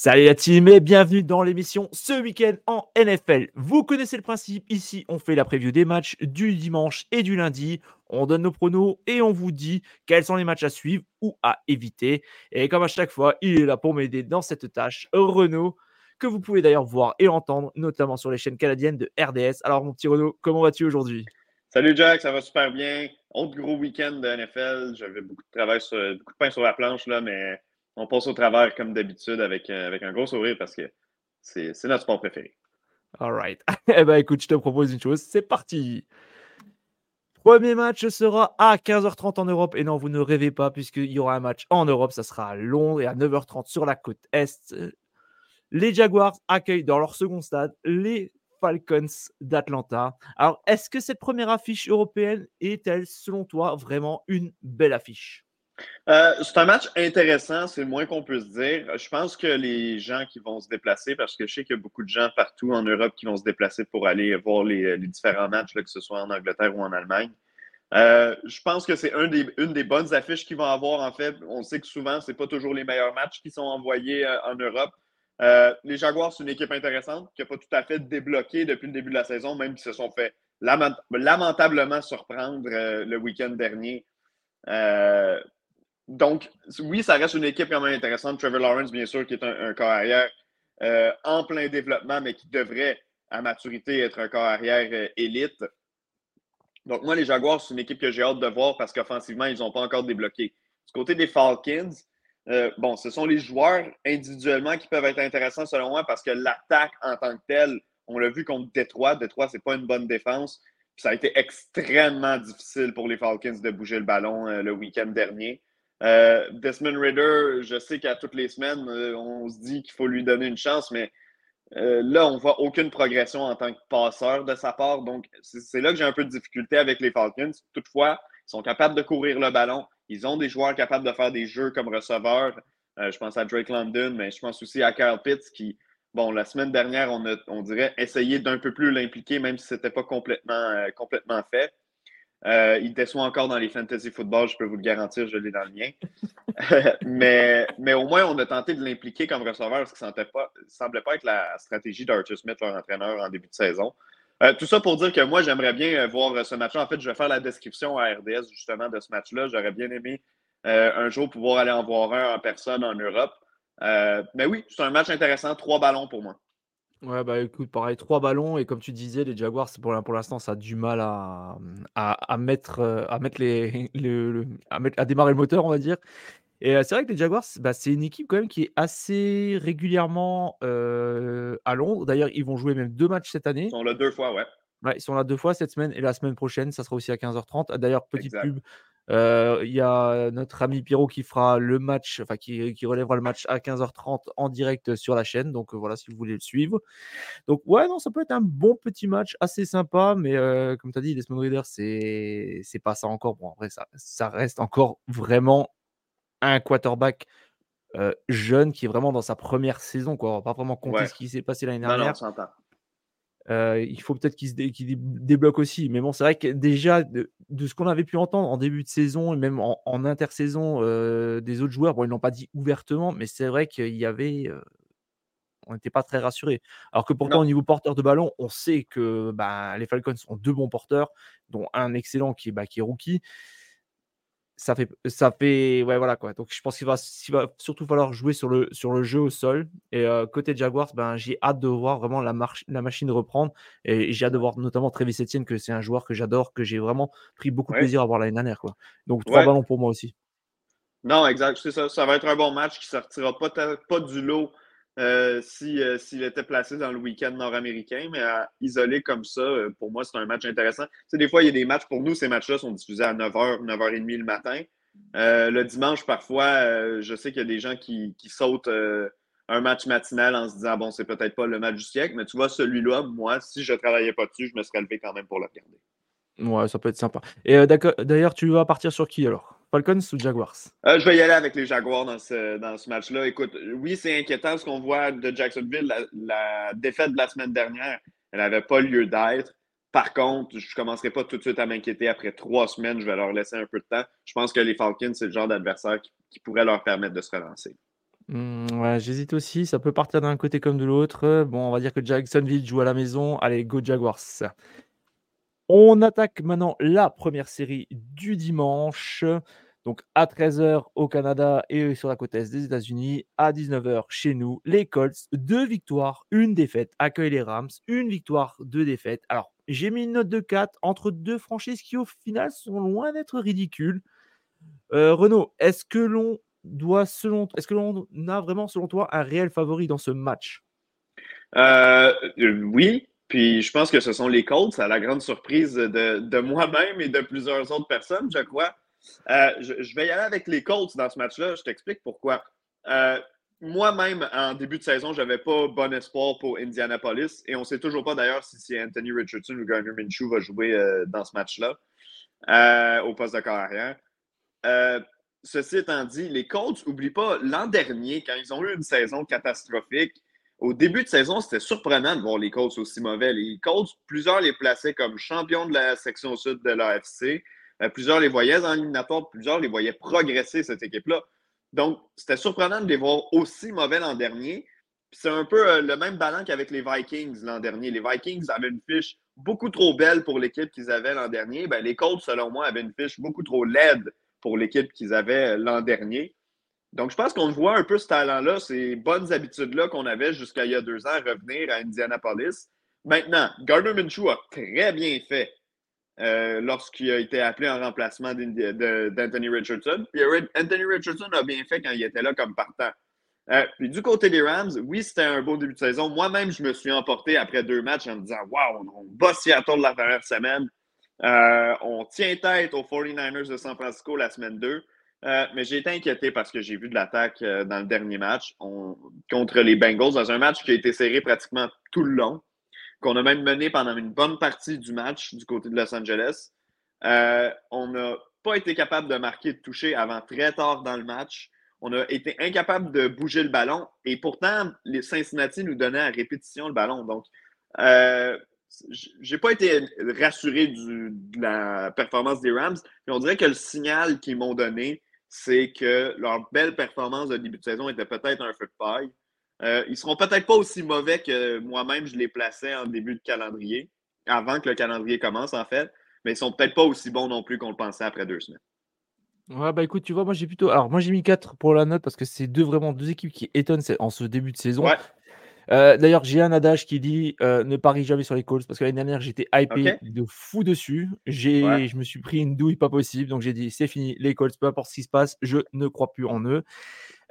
Salut la team et bienvenue dans l'émission ce week-end en NFL. Vous connaissez le principe, ici on fait la preview des matchs du dimanche et du lundi, on donne nos pronos et on vous dit quels sont les matchs à suivre ou à éviter. Et comme à chaque fois, il est là pour m'aider dans cette tâche, Renaud, que vous pouvez d'ailleurs voir et entendre, notamment sur les chaînes canadiennes de RDS. Alors mon petit Renaud, comment vas-tu aujourd'hui? Salut Jack, ça va super bien. Autre gros week-end de NFL, j'avais beaucoup de travail, sur, beaucoup de pain sur la planche là, mais on passe au travers comme d'habitude avec, euh, avec un gros sourire parce que c'est notre sport préféré. All right. eh ben écoute, je te propose une chose, c'est parti. Premier match sera à 15h30 en Europe. Et non, vous ne rêvez pas, puisqu'il y aura un match en Europe. Ça sera à Londres et à 9h30 sur la côte Est. Les Jaguars accueillent dans leur second stade les Falcons d'Atlanta. Alors, est-ce que cette première affiche européenne est-elle, selon toi, vraiment une belle affiche? Euh, c'est un match intéressant, c'est le moins qu'on peut se dire. Je pense que les gens qui vont se déplacer, parce que je sais qu'il y a beaucoup de gens partout en Europe qui vont se déplacer pour aller voir les, différents matchs, que ce soit en Angleterre ou en Allemagne. Euh, je pense que c'est un une des bonnes affiches qu'ils vont avoir. En fait, on sait que souvent, ce n'est pas toujours les meilleurs matchs qui sont envoyés euh, en Europe. les Jaguars, c'est une équipe intéressante qui n'a pas tout à fait débloqué depuis le début de la saison, même s'ils se sont fait lamentablement surprendre le week-end dernier donc, oui, ça reste une équipe quand même intéressante. Trevor Lawrence, bien sûr, qui est un, corps arrière euh, en plein développement, mais qui devrait, à maturité, être un corps arrière euh, élite. Donc, moi, les Jaguars, c'est une équipe que j'ai hâte de voir parce qu'offensivement, ils n'ont pas encore débloqué. Du côté des Falcons, euh, bon, ce sont les joueurs individuellement qui peuvent être intéressants selon moi parce que l'attaque en tant que telle, on l'a vu contre Détroit. Détroit, ce n'est pas une bonne défense. ça a été extrêmement difficile pour les Falcons de bouger le ballon le week-end dernier. Euh, Desmond Ritter, je sais qu'à toutes les semaines, euh, on se dit qu'il faut lui donner une chance, mais euh, là, on ne voit aucune progression en tant que passeur de sa part. Donc, c'est là que j'ai un peu de difficulté avec les Falcons. Toutefois, ils sont capables de courir le ballon. Ils ont des joueurs capables de faire des jeux comme receveurs. je pense à Drake London, mais je pense aussi à Kyle Pitts qui, bon, la semaine dernière, on, dirait essayer d'un peu plus l'impliquer, même si ce n'était pas complètement fait. Euh, il déçoit encore dans les fantasy football, je peux vous le garantir, je l'ai dans le mien. mais, mais au moins, on a tenté de l'impliquer comme receveur, ce qui ne semblait pas être la stratégie d'Arthur Smith, leur entraîneur, en début de saison. Euh, tout ça pour dire que moi, j'aimerais bien euh, voir ce match-là. En fait, je vais faire la description à RDS justement de ce match-là. J'aurais bien aimé un jour pouvoir aller en voir un en personne en Europe. mais oui, c'est un match intéressant. Trois ballons pour moi. Ouais, bah écoute, pareil, trois ballons. Et comme tu disais, les Jaguars, pour, l'instant, ça a du mal à, mettre, euh, à, mettre les, démarrer le moteur, on va dire. Et euh, c'est vrai que les Jaguars, bah, c'est une équipe quand même qui est assez régulièrement euh, à Londres. D'ailleurs, ils vont jouer même deux matchs cette année. Sont là deux fois, ouais. Ouais, ils sont là deux fois cette semaine et la semaine prochaine, ça sera aussi à 15h30. D'ailleurs, petite pub, euh, il y a notre ami Pierrot qui fera le match, enfin qui, relèvera le match à 15h30 en direct sur la chaîne. Donc voilà, si vous voulez le suivre. Donc ouais, non, ça peut être un bon petit match, assez sympa, mais euh, comme tu as dit, Desmond Reader, c'est c'est pas ça encore. Bon, en vrai, ça, ça reste encore vraiment un quarterback euh, jeune qui est vraiment dans sa première saison, quoi. On va pas vraiment compter ce qui s'est passé l'année dernière. Non, non, euh, il faut peut-être qu'il se débloque aussi. Mais bon, c'est vrai que déjà, de, ce qu'on avait pu entendre en début de saison et même en, intersaison euh, des autres joueurs, bon, ils ne l'ont pas dit ouvertement, mais c'est vrai qu'il y avait. Euh, on n'était pas très rassurés. Alors que pourtant, au niveau porteur de ballon, on sait que bah, les Falcons ont deux bons porteurs, dont un excellent qui est, bah, qui est rookie ça fait, ça fait, ouais, voilà quoi. Donc je pense qu'il va, va surtout falloir jouer sur le, sur le jeu au sol. Et euh, côté Jaguars, ben, j'ai hâte de voir vraiment la, marche, la machine reprendre. Et j'ai hâte de voir notamment Travis Etienne, que c'est un joueur que j'adore, que j'ai vraiment pris beaucoup de plaisir à voir l'année dernière. Quoi. Donc trois ballons pour moi aussi. Non, exact, c'est ça. Ça va être un bon match qui sortira pas, pas du lot euh, euh, s'il était placé dans le week-end nord-américain, mais à isoler comme ça, euh, pour moi, c'est un match intéressant. Tu des fois, il y a des matchs, pour nous, ces matchs-là sont diffusés à 9h, 9h30 le matin. le dimanche, parfois, je sais qu'il y a des gens qui, sautent un match matinal en se disant bon, c'est peut-être pas le match du siècle, mais tu vois, celui-là, moi, si je travaillais pas dessus, je me serais levé quand même pour le regarder. Ouais, ça peut être sympa. Et euh, d'ailleurs, tu vas partir sur qui alors? Falcons ou Jaguars? Euh, Je vais y aller avec les Jaguars dans ce, dans ce match-là. Écoute, oui, c'est inquiétant ce qu'on voit de Jacksonville. La, défaite de la semaine dernière, elle n'avait pas lieu d'être. Par contre, je ne commencerai pas tout de suite à m'inquiéter. Après trois semaines, je vais leur laisser un peu de temps. Je pense que les Falcons, c'est le genre d'adversaire qui, pourrait leur permettre de se relancer. Mmh, ouais, j'hésite aussi. Ça peut partir d'un côté comme de l'autre. Bon, on va dire que Jacksonville joue à la maison. Allez, go Jaguars. On attaque maintenant la première série du dimanche. Donc à 13h au Canada et sur la côte est des États-Unis, à 19h chez nous, les Colts, deux victoires, une défaite, accueillent les Rams, une victoire, deux défaites. Alors j'ai mis une note de 4 entre deux franchises qui au final sont loin d'être ridicules. Euh, Renaud, est-ce que l'on doit selon est-ce que l'on a vraiment selon toi un réel favori dans ce match? Euh, Oui, puis je pense que ce sont les Colts, à la grande surprise de, moi-même et de plusieurs autres personnes, je crois. Euh, je, vais y aller avec les Colts dans ce match-là. Je t'explique pourquoi. Euh, moi-même, en début de saison, je n'avais pas bon espoir pour Indianapolis. Et on ne sait toujours pas d'ailleurs si c'est Anthony Richardson ou Garner Minshew va jouer euh, dans ce match-là au poste de carrière. ceci étant dit, les Colts, n'oublient pas, l'an dernier, quand ils ont eu une saison catastrophique, au début de saison, c'était surprenant de voir les Colts aussi mauvais. Les Colts, plusieurs les plaçaient comme champions de la section sud de l'AFC. Euh, plusieurs les voyaient en éliminatoire, plusieurs les voyaient progresser, cette équipe-là. Donc, c'était surprenant de les voir aussi mauvais l'an dernier. C'est un peu euh, le même ballon qu'avec les Vikings l'an dernier. Les Vikings avaient une fiche beaucoup trop belle pour l'équipe qu'ils avaient l'an dernier. Ben, les Colts, selon moi, avaient une fiche beaucoup trop laide pour l'équipe qu'ils avaient euh, l'an dernier. Donc, je pense qu'on voit un peu ce talent-là, ces bonnes habitudes-là qu'on avait jusqu'à il y a deux ans revenir à Indianapolis. Maintenant, Gardner Minshew a très bien fait euh, lorsqu'il a été appelé en remplacement d'Anthony Richardson. Puis Anthony Richardson a bien fait quand il était là comme partant. Euh, puis du côté des Rams, oui, c'était un beau début de saison. Moi-même, je me suis emporté après deux matchs en me disant Waouh, on bat Seattle la dernière semaine. Euh, on tient tête aux 49ers de San Francisco la semaine 2. Euh, mais j'ai été inquiété parce que j'ai vu de l'attaque euh, dans le dernier match contre les Bengals, dans un match qui a été serré pratiquement tout le long, qu'on a même mené pendant une bonne partie du match du côté de Los Angeles. Euh, on n'a pas été capable de marquer de toucher avant très tard dans le match. On a été incapable de bouger le ballon et pourtant, les Cincinnati nous donnaient à répétition le ballon. Donc, j'ai pas été rassuré de la performance des Rams, mais on dirait que le signal qu'ils m'ont donné, c'est que leur belle performance de début de saison était peut-être un feu de paille. Euh, ils ne seront peut-être pas aussi mauvais que moi-même je les plaçais en début de calendrier, avant que le calendrier commence en fait, mais ils sont peut-être pas aussi bons non plus qu'on le pensait après deux semaines. Ouais, bah écoute, tu vois, moi j'ai plutôt. Alors, moi j'ai mis 4 pour la note parce que c'est deux vraiment deux équipes qui étonnent en ce début de saison. Euh, d'ailleurs, j'ai un adage qui dit euh, ne parie jamais sur les Colts parce que l'année dernière, j'étais hypé de fou dessus. J'ai, Je me suis pris une douille pas possible. Donc, j'ai dit c'est fini, les Colts, peu importe ce qui se passe, je ne crois plus en eux.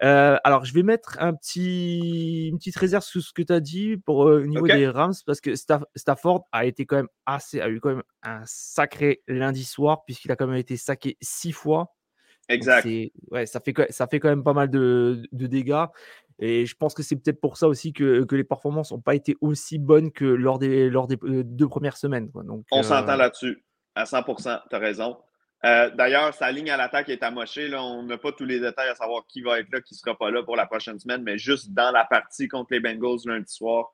Euh, alors, je vais mettre un petit, une petite réserve sur ce que tu as dit pour au niveau des Rams parce que Stafford a été quand même assez, a eu quand même un sacré lundi soir puisqu'il a quand même été saqué six fois. Exact. Ouais, ça fait, ça fait quand même pas mal de, de dégâts. Et je pense que c'est peut-être pour ça aussi que, que les performances n'ont pas été aussi bonnes que lors des, lors des euh, deux premières semaines. Donc, On s'entend euh, là-dessus, à 100 tu as raison. Euh, d'ailleurs, sa ligne à l'attaque est amochée. Là. On n'a pas tous les détails à savoir qui va être là, qui ne sera pas là pour la prochaine semaine, mais juste dans la partie contre les Bengals lundi soir,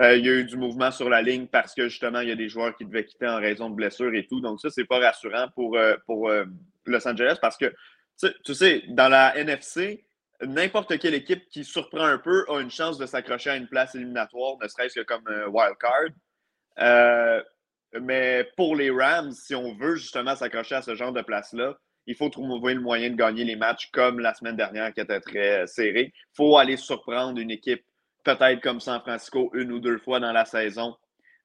il y a eu du mouvement sur la ligne parce que justement, il y a des joueurs qui devaient quitter en raison de blessures et tout. Donc, ça, c'est pas rassurant pour, pour Los Angeles parce que, tu sais, dans la NFC, n'importe quelle équipe qui surprend un peu a une chance de s'accrocher à une place éliminatoire, ne serait-ce que comme un wild card. Euh, mais pour les Rams, si on veut justement s'accrocher à ce genre de place-là, il faut trouver le moyen de gagner les matchs comme la semaine dernière qui était très serré. Il faut aller surprendre une équipe, peut-être comme San Francisco, une ou deux fois dans la saison,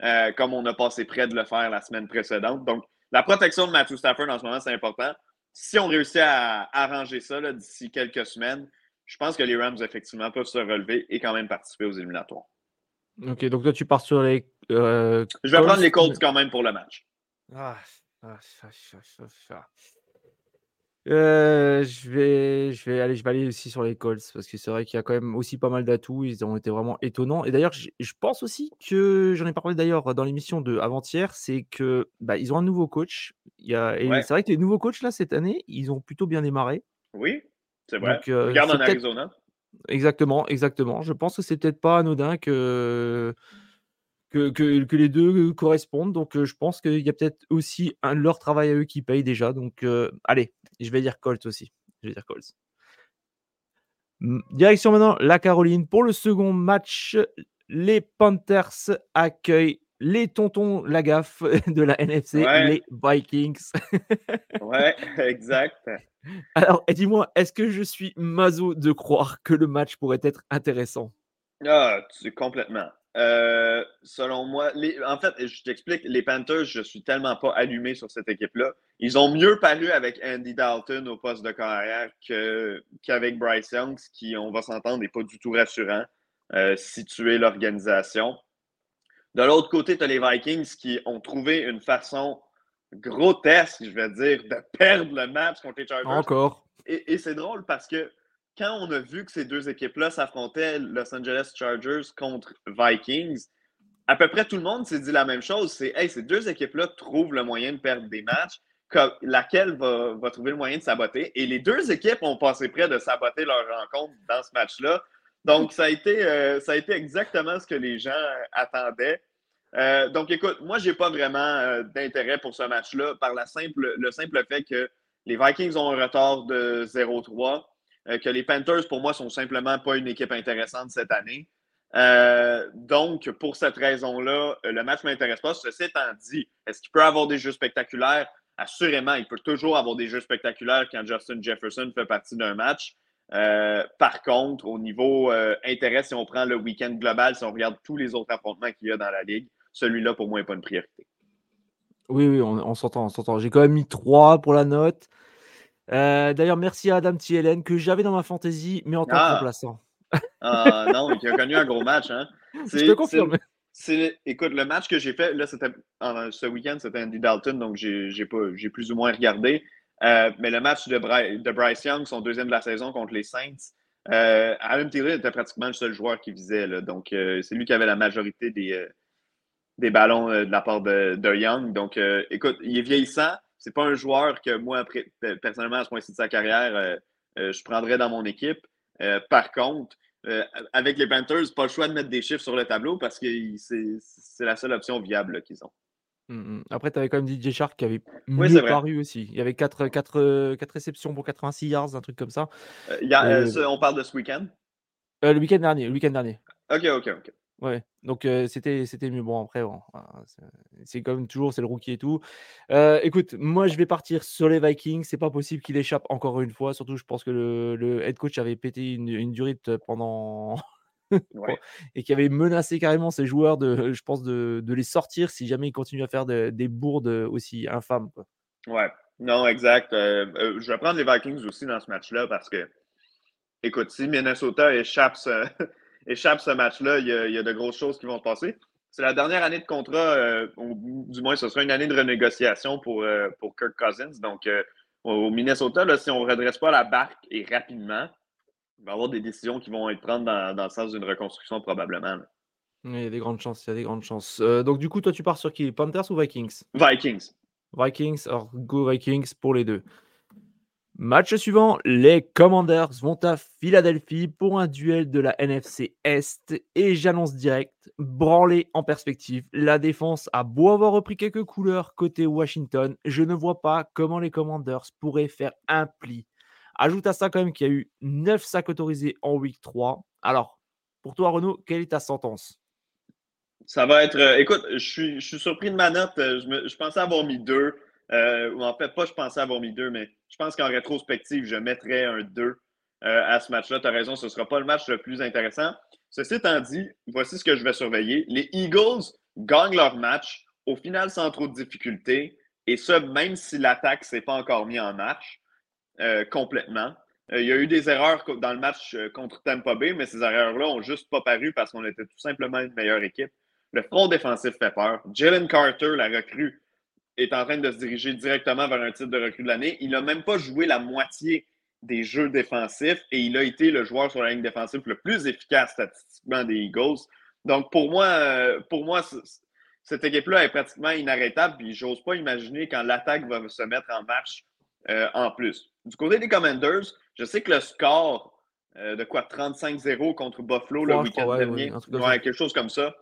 euh, comme on a passé près de le faire la semaine précédente. Donc, la protection de Matthew Stafford en ce moment, c'est important. Si on réussit à arranger ça d'ici quelques semaines, je pense que les Rams, effectivement, peuvent se relever et quand même participer aux éliminatoires. Ok, donc toi, tu pars sur les. Euh, je vais prendre les Colts quand même pour le match. Ah, ah, Euh, je vais, je vais aller, je vais aller aussi sur les Colts parce que c'est vrai qu'il y a quand même aussi pas mal d'atouts. Ils ont été vraiment étonnants. Et d'ailleurs, je, je pense aussi que j'en ai parlé d'ailleurs dans l'émission de avant-hier, c'est que bah, ils ont un nouveau coach. Il y a, et Ouais. c'est vrai que les nouveaux coachs là cette année, ils ont plutôt bien démarré. Oui, c'est vrai. Donc, euh, Regarde en Arizona. exactement, exactement. Je pense que c'est peut-être pas anodin que que, que, que les deux correspondent. Donc, euh, je pense qu'il y a peut-être aussi un, leur travail à eux qui paye déjà. Donc, euh, allez, je vais dire Colts aussi. Je vais dire Colts. Mm, Direction maintenant la Caroline. Pour le second match, les Panthers accueillent les tontons Lagaffe de la NFC, Ouais. les Vikings. Ouais, exact. Alors, et dis-moi, est-ce que je suis maso de croire que le match pourrait être intéressant? Ah, tu, complètement. Euh, selon moi, les, en fait, je t'explique, les Panthers, je suis tellement pas allumé sur cette équipe-là. Ils ont mieux paru avec Andy Dalton au poste de carrière que, qu'avec Bryce Young, ce qui, on va s'entendre, n'est pas du tout rassurant euh, si tu es l'organisation. De l'autre côté, tu as les Vikings qui ont trouvé une façon grotesque, je vais dire, de perdre le match contre les Chargers. Encore. Et, et c'est drôle parce que quand on a vu que ces deux équipes-là s'affrontaient, Los Angeles Chargers contre Vikings, à peu près tout le monde s'est dit la même chose. C'est, hey, ces deux équipes-là trouvent le moyen de perdre des matchs. Laquelle va, trouver le moyen de saboter? Et les deux équipes ont passé près de saboter leur rencontre dans ce match-là. Donc, ça a, été, euh, ça a été exactement ce que les gens attendaient. Euh, donc, écoute, moi, je n'ai pas vraiment euh, d'intérêt pour ce match-là par la simple, le simple fait que les Vikings ont un retard de 0-3. Euh, que les Panthers, pour moi, sont simplement pas une équipe intéressante cette année. Euh, donc, pour cette raison-là, euh, le match ne m'intéresse pas. Ceci étant dit, est-ce qu'il peut avoir des jeux spectaculaires? Assurément, il peut toujours avoir des jeux spectaculaires quand Justin Jefferson fait partie d'un match. Par contre, au niveau intérêt, si on prend le week-end global, si on regarde tous les autres affrontements qu'il y a dans la ligue, celui-là, pour moi, n'est pas une priorité. Oui, oui, on, on s'entend, on s'entend. J'ai quand même mis 3 pour la note. Euh, D'ailleurs, merci à Adam Thielen que j'avais dans ma fantaisie, mais en tant Ah. que remplaçant. Ah non, qui a connu un gros match. Hein? Je te confirme. Écoute, le match que j'ai fait, là, c'était ce week-end, c'était Andy Dalton, donc j'ai, plus ou moins regardé. Euh, mais le match de, Bry, de, Bryce Young, son deuxième de la saison contre les Saints, euh, Adam Thielen était pratiquement le seul joueur qui visait. Là, donc, euh, c'est lui qui avait la majorité des, des ballons de la part de, de Young. Donc, écoute, il est vieillissant. C'est pas un joueur que moi, après, personnellement, à ce point-ci de sa carrière, euh, je prendrais dans mon équipe. Euh, par contre, euh, avec les Panthers, pas le choix de mettre des chiffres sur le tableau parce que c'est la seule option viable qu'ils ont. Mmh, mmh. Après, tu avais quand même DJ Shark qui avait mieux oui, paru aussi. Il y avait 4, 4, 4 réceptions pour 86 yards, un truc comme ça. Euh, y a, euh, ça, on parle de ce week-end? Le week-end dernier. Le week-end dernier. Ok, ok, ok. Ouais, donc c'était c'était mieux. Bon, après, bon, c'est comme toujours, c'est le rookie et tout. Écoute, moi, je vais partir sur les Vikings. C'est pas possible qu'il échappe encore une fois. Surtout, je pense que le, le head coach avait pété une, une durite pendant. ouais. et qui avait menacé carrément ses joueurs de, je pense, de, de les sortir si jamais ils continuent à faire de, des bourdes aussi infâmes. Quoi. Ouais, non, exact. Je vais prendre les Vikings aussi dans ce match-là parce que, écoute, si Minnesota échappe ce, échappe ce match-là, il, il, y a de grosses choses qui vont se passer. C'est la dernière année de contrat, euh, ou du moins, ce sera une année de renégociation pour, euh, pour Kirk Cousins. Donc, euh, au Minnesota, là, si on ne redresse pas la barque et rapidement, il va y avoir des décisions qui vont être prises dans, dans le sens d'une reconstruction probablement. Là. Il y a des grandes chances, il y a des grandes chances. Donc, du coup, toi, tu pars sur qui? Panthers ou Vikings? Vikings. Vikings, alors go Vikings pour les deux. Match suivant, les Commanders vont à Philadelphie pour un duel de la NFC Est et j'annonce direct, branlé en perspective, la défense a beau avoir repris quelques couleurs côté Washington, je ne vois pas comment les Commanders pourraient faire un pli. Ajoute à ça quand même qu'il y a eu 9 sacs autorisés en week 3. Alors, pour toi Renaud, quelle est ta sentence? Ça va être, euh, écoute, je suis, je surpris de ma note, je, me, je pensais avoir mis deux. Euh, en fait, pas je pensais avoir mis deux, mais je pense qu'en rétrospective, je mettrais un 2 euh, à ce match-là. Tu as raison, ce ne sera pas le match le plus intéressant. Ceci étant dit, voici ce que je vais surveiller. Les Eagles gagnent leur match, au final sans trop de difficultés, et ça, même si l'attaque ne s'est pas encore mis en marche euh, complètement. Il y a eu des erreurs dans le match contre Tampa Bay, mais ces erreurs-là n'ont juste pas paru parce qu'on était tout simplement une meilleure équipe. Le front défensif fait peur. Jalen Carter, la recrue, est en train de se diriger directement vers un titre de recrue de l'année. Il n'a même pas joué la moitié des jeux défensifs et il a été le joueur sur la ligne défensive le plus efficace statistiquement des Eagles. Donc, pour moi, euh, pour moi cette équipe-là est pratiquement inarrêtable. Puis, j'ose pas imaginer quand l'attaque va se mettre en marche euh, en plus. Du côté des Commanders, je sais que le score euh, de quoi 35-0 contre Buffalo le week-end dernier, quelque chose comme ça,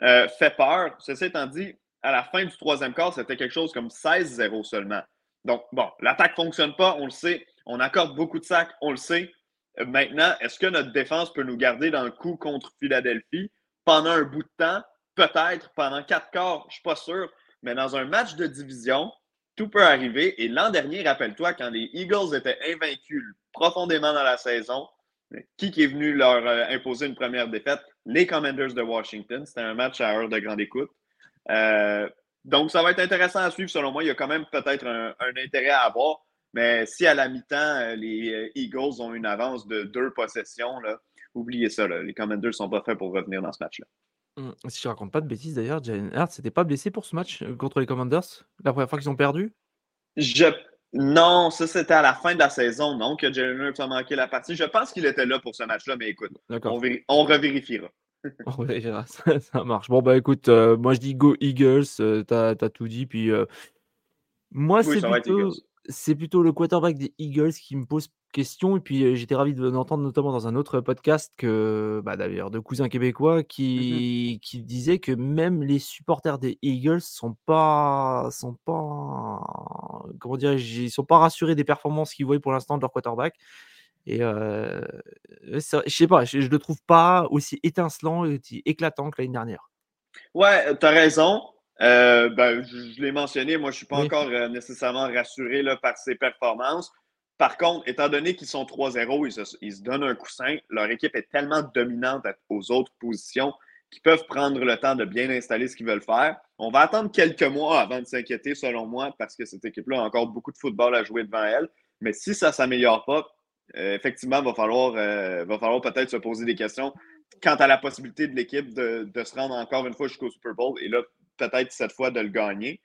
fait peur. Ceci étant dit, à la fin du troisième quart, c'était quelque chose comme 16-0 seulement. Donc, bon, l'attaque ne fonctionne pas, on le sait. On accorde beaucoup de sacs, on le sait. Maintenant, est-ce que notre défense peut nous garder dans le coup contre Philadelphie pendant un bout de temps? Peut-être pendant quatre quarts, je ne suis pas sûr. Mais dans un match de division, tout peut arriver. Et l'an dernier, rappelle-toi, quand les Eagles étaient invaincus profondément dans la saison, qui est venu leur euh, imposer une première défaite? Les Commanders de Washington. C'était un match à heure de grande écoute. Euh, donc, ça va être intéressant à suivre, selon moi. Il y a quand même peut-être un, intérêt à avoir. Mais si à la mi-temps, euh, les Eagles ont une avance de deux possessions, là, oubliez ça. Les Commanders ne sont pas faits pour revenir dans ce match-là. Mmh, si je raconte pas de bêtises d'ailleurs, Jalen Hurts s'était pas blessé pour ce match euh, contre les Commanders la première fois qu'ils ont perdu? Je... Non, ça c'était à la fin de la saison, non, que Jalen Hurts a manqué la partie. Je pense qu'il était là pour ce match-là, mais écoute, on, on revérifiera. on ça, marche. Bon, bah écoute, euh, moi je dis go Eagles, euh, t'as as tout dit, puis moi c'est plutôt c'est plutôt le quarterback des Eagles qui me pose question. Et puis, j'étais ravi d'entendre notamment dans un autre podcast que, bah, d'ailleurs, de cousins québécois qui, qui disait que même les supporters des Eagles sont pas, sont pas, comment dirais-je, ils sont pas rassurés des performances qu'ils voient pour l'instant de leur quarterback. Et je sais pas, je, le trouve pas aussi étincelant et éclatant que l'année dernière. Ouais, tu as raison. Euh, ben, je, l'ai mentionné, moi, je ne suis pas encore euh, nécessairement rassuré là, par ses performances. Par contre, étant donné qu'ils sont 3-0, ils, se, donnent un coussin. Leur équipe est tellement dominante aux autres positions qu'ils peuvent prendre le temps de bien installer ce qu'ils veulent faire. On va attendre quelques mois avant de s'inquiéter, selon moi, parce que cette équipe-là a encore beaucoup de football à jouer devant elle. Mais si ça ne s'améliore pas, euh, effectivement, il va falloir, va falloir peut-être se poser des questions quant à la possibilité de l'équipe de, se rendre encore une fois jusqu'au Super Bowl. Et là, peut-être cette fois de le gagner.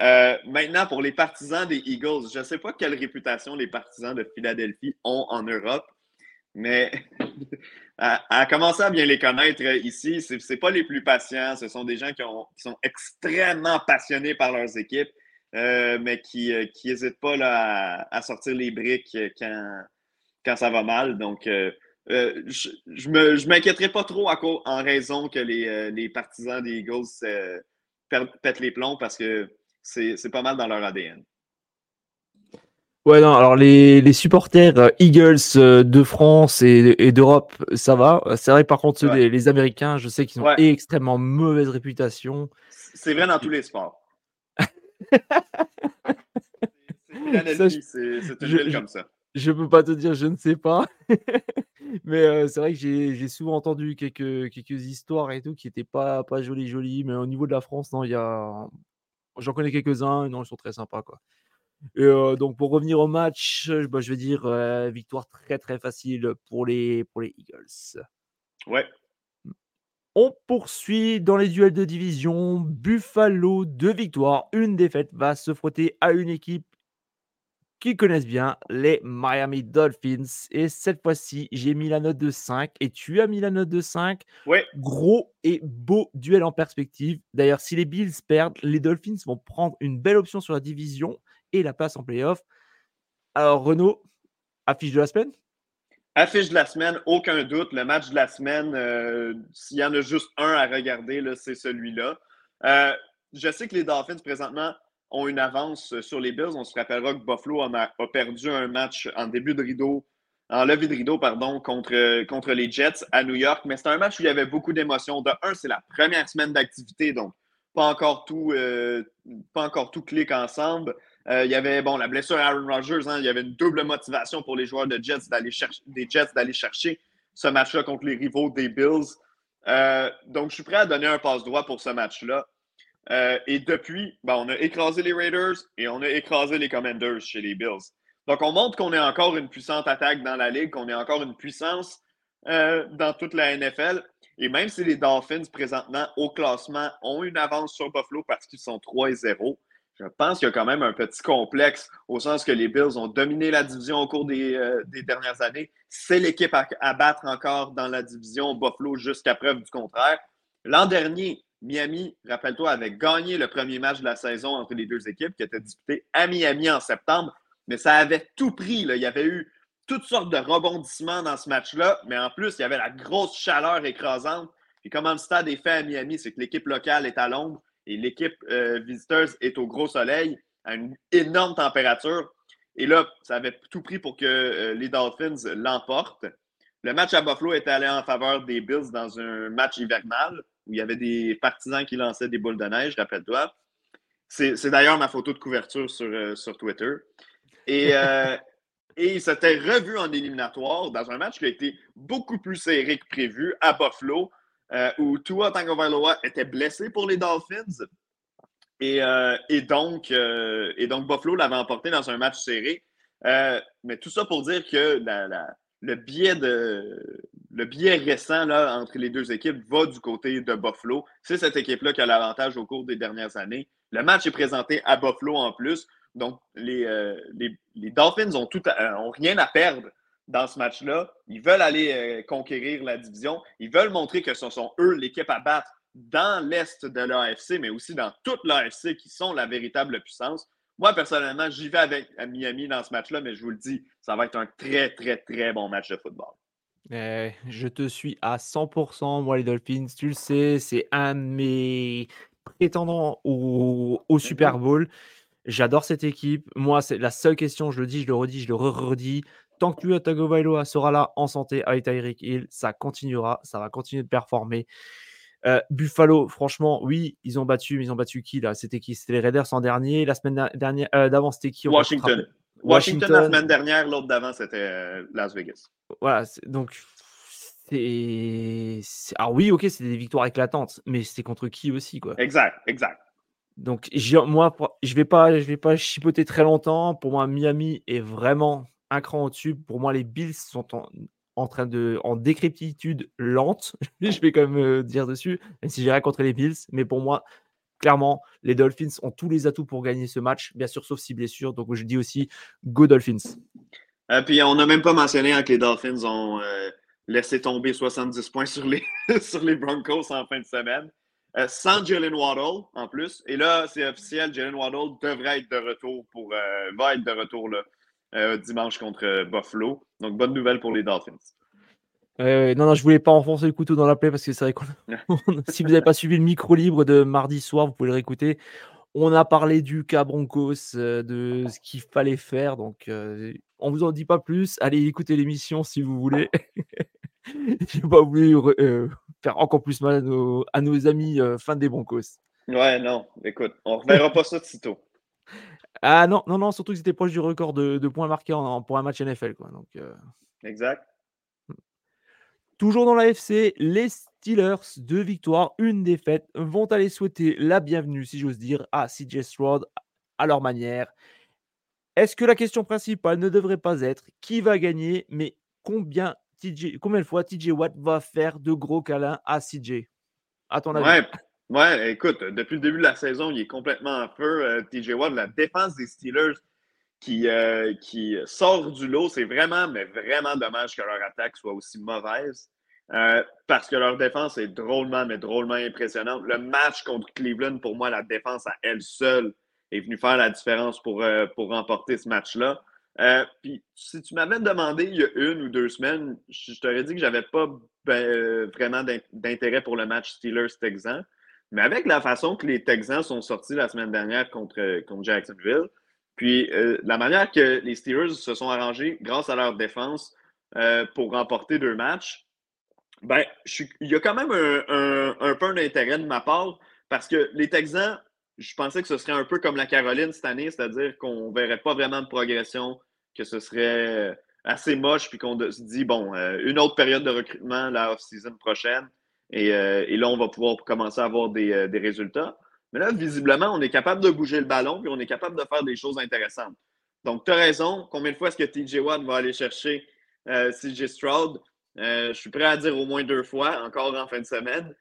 Euh, maintenant, pour les partisans des Eagles, je ne sais pas quelle réputation les partisans de Philadelphie ont en Europe, mais à, commencer à bien les connaître ici, ce n'est pas les plus patients. Ce sont des gens qui, sont extrêmement passionnés par leurs équipes, euh, mais qui n'hésitent pas à, sortir les briques quand, quand ça va mal. Donc, euh, je ne m'inquiéterai pas trop en raison que les, les partisans des Eagles pètent les plombs parce que c'est pas mal dans leur ADN. Ouais, non, alors les, supporters euh, Eagles euh, de France et, d'Europe, ça va. C'est vrai, par contre, ceux des les Américains, je sais qu'ils ont extrêmement mauvaise réputation. C'est vrai dans tous les sports. c'est une comme ça. Je peux pas te dire, je ne sais pas. mais c'est vrai que j'ai souvent entendu quelques, quelques histoires et tout qui n'étaient pas, pas jolies, jolies. Mais au niveau de la France, non, il y a. J'en connais quelques-uns, non, ils sont très sympas, quoi. Et donc, pour revenir au match, bah, je vais dire victoire très, très facile pour les, pour les Eagles. Ouais. On poursuit dans les duels de division. Buffalo, deux victoires, une défaite, va se frotter à une équipe qui connaissent bien les Miami Dolphins. Et cette fois-ci, j'ai mis la note de 5 et tu as mis la note de 5. Ouais. Gros et beau duel en perspective. D'ailleurs, si les Bills perdent, les Dolphins vont prendre une belle option sur la division et la place en playoff. Alors, Renaud, affiche de la semaine? Affiche de la semaine, aucun doute. Le match de la semaine, euh, s'il y en a juste un à regarder, c'est celui-là. Euh, je sais que les Dolphins, présentement, ont une avance sur les Bills. On se rappellera que Buffalo a, perdu un match en début de rideau, en levée de rideau, pardon, contre, les Jets à New York. Mais c'est un match où il y avait beaucoup d'émotions. De un, c'est la première semaine d'activité, donc pas encore tout, euh, pas encore tout clique ensemble. Euh, il y avait bon, la blessure à Aaron Rodgers, hein, il y avait une double motivation pour les joueurs de Jets des Jets d'aller chercher ce match-là contre les rivaux des Bills. Euh, donc, je suis prêt à donner un passe droit pour ce match-là. Euh, et depuis, ben, on a écrasé les Raiders et on a écrasé les Commanders chez les Bills. Donc, on montre qu'on est encore une puissante attaque dans la ligue, qu'on est encore une puissance euh, dans toute la NFL. Et même si les Dolphins, présentement, au classement, ont une avance sur Buffalo parce qu'ils sont 3 et 0, je pense qu'il y a quand même un petit complexe au sens que les Bills ont dominé la division au cours des, euh, dernières années. C'est l'équipe à, battre encore dans la division Buffalo jusqu'à preuve du contraire. L'an dernier, Miami, rappelle-toi, avait gagné le premier match de la saison entre les deux équipes qui était disputé à Miami en septembre, mais ça avait tout pris. Il y avait eu toutes sortes de rebondissements dans ce match-là, mais en plus, il y avait la grosse chaleur écrasante. Et comment le stade est fait à Miami, c'est que l'équipe locale est à l'ombre et l'équipe euh, visiteuse est au gros soleil, à une énorme température. Et là, ça avait tout pris pour que euh, les Dolphins l'emportent. Le match à Buffalo était allé en faveur des Bills dans un match hivernal où il y avait des partisans qui lançaient des boules de neige, rappelle-toi. C'est d'ailleurs ma photo de couverture sur, euh, sur Twitter. Et, et il s'était revu en éliminatoire dans un match qui a été beaucoup plus serré que prévu à Buffalo. Euh, où Tua Tagovailoa était blessé pour les Dolphins. Et, euh, donc, euh, et donc, Buffalo l'avait emporté dans un match serré. mais tout ça pour dire que le, biais de, récent entre les deux équipes va du côté de Buffalo. C'est cette équipe-là qui a l'avantage au cours des dernières années. Le match est présenté à Buffalo en plus. Donc, les, les, Dolphins n'ont ont rien à perdre dans ce match-là. Ils veulent aller euh, conquérir la division. Ils veulent montrer que ce sont eux l'équipe à battre dans l'Est de l'AFC, mais aussi dans toute l'AFC qui sont la véritable puissance. Moi, personnellement, j'y vais avec Miami dans ce match-là, mais je vous le dis, ça va être un très, très, très bon match de football. Eh, je te suis à 100%. Moi, les Dolphins, tu le sais, c'est un de mes prétendants au, au Super mhm. Bowl. J'adore cette équipe. Moi, c'est la seule question, je le dis, je le redis, je le redis tant que Tua Tagovailoa sera là en santé avec Tyreek Hill, ça continuera, ça va continuer de performer. Euh, Buffalo, franchement, oui, ils ont battu, mais ils ont battu qui là? C'était qui? C'était les Raiders en dernier. La semaine dernière, euh, d'avant, c'était qui? Washington. Washington. la semaine dernière, l'autre d'avant, c'était euh, Las Vegas. Voilà, donc c'est. Ah oui, ok, c'est des victoires éclatantes, mais c'était contre qui aussi, quoi? Exact, exact. Donc, moi, je vais pas, je vais pas chipoter très longtemps. Pour moi, Miami est vraiment un cran au-dessus. Pour moi, les Bills sont en, train de en décrépitude lente. je vais quand même euh, dire dessus, même si j'ai rien contre les Bills. Mais pour moi, clairement, les Dolphins ont tous les atouts pour gagner ce match, bien sûr, sauf si blessure. Donc, je dis aussi go Dolphins. Euh, puis, on n'a même pas mentionné hein, que les Dolphins ont euh, laissé tomber 70 points sur les, sur les Broncos en fin de semaine. sans Jalen Waddle en plus. Et là, c'est officiel, Jalen Waddle devrait être de retour pour va être de retour là, euh, dimanche contre euh, Buffalo. Donc, bonne nouvelle pour les Dolphins. non, non, je voulais pas enfoncer le couteau dans la plaie parce que c'est vrai que si vous n'avez pas suivi le micro libre de mardi soir, vous pouvez le réécouter. On a parlé du cas Broncos, euh, de ce qu'il fallait faire. Donc, on vous en dit pas plus. Allez écouter l'émission si vous voulez. Je n'ai pas voulu faire encore plus mal à nos, amis fans des Broncos. Ouais, non. Écoute, on ne reverra pas ça de sitôt. Ah non, non, non, surtout que c'était proche du record de, points marqués pour un match NFL. Quoi, donc, euh. Exact. Hmm. Toujours dans la FC, les Steelers, deux victoires, une défaite, vont aller souhaiter la bienvenue, si j'ose dire, à CJ Stroud à leur manière. Est-ce que la question principale ne devrait pas être qui va gagner, mais combien, TJ, combien de fois TJ Watt va faire de gros câlins à CJ À ton avis? Ouais, écoute, depuis le début de la saison, il est complètement en feu. Euh, TJ Watt, la défense des Steelers qui, euh, qui sort du lot, c'est vraiment, mais vraiment dommage que leur attaque soit aussi mauvaise. Euh, parce que leur défense est drôlement, mais drôlement impressionnante. Le match contre Cleveland, pour moi, la défense à elle seule est venue faire la différence pour, pour remporter ce match-là. puis, si tu m'avais demandé il y a une ou deux semaines, je, t'aurais dit que j'avais pas ben, vraiment d'intérêt pour le match Steelers-Texans. Mais avec la façon que les Texans sont sortis la semaine dernière contre, contre Jacksonville, puis euh, la manière que les Steelers se sont arrangés grâce à leur défense euh, pour remporter deux matchs, ben, il y a quand même un, un, peu d'intérêt de ma part parce que les Texans, je pensais que ce serait un peu comme la Caroline cette année, c'est-à-dire qu'on ne verrait pas vraiment de progression, que ce serait assez moche, puis qu'on se dit, bon, euh, une autre période de recrutement la off-season prochaine. Euh, et, là, on va pouvoir commencer à avoir euh, des, résultats. Mais là, visiblement, on est capable de bouger le ballon puis on est capable de faire des choses intéressantes. Donc, tu as raison. Combien de fois est-ce que TJ Watt va aller chercher euh, CJ Stroud? je suis prêt à dire au moins deux fois, encore en fin de semaine.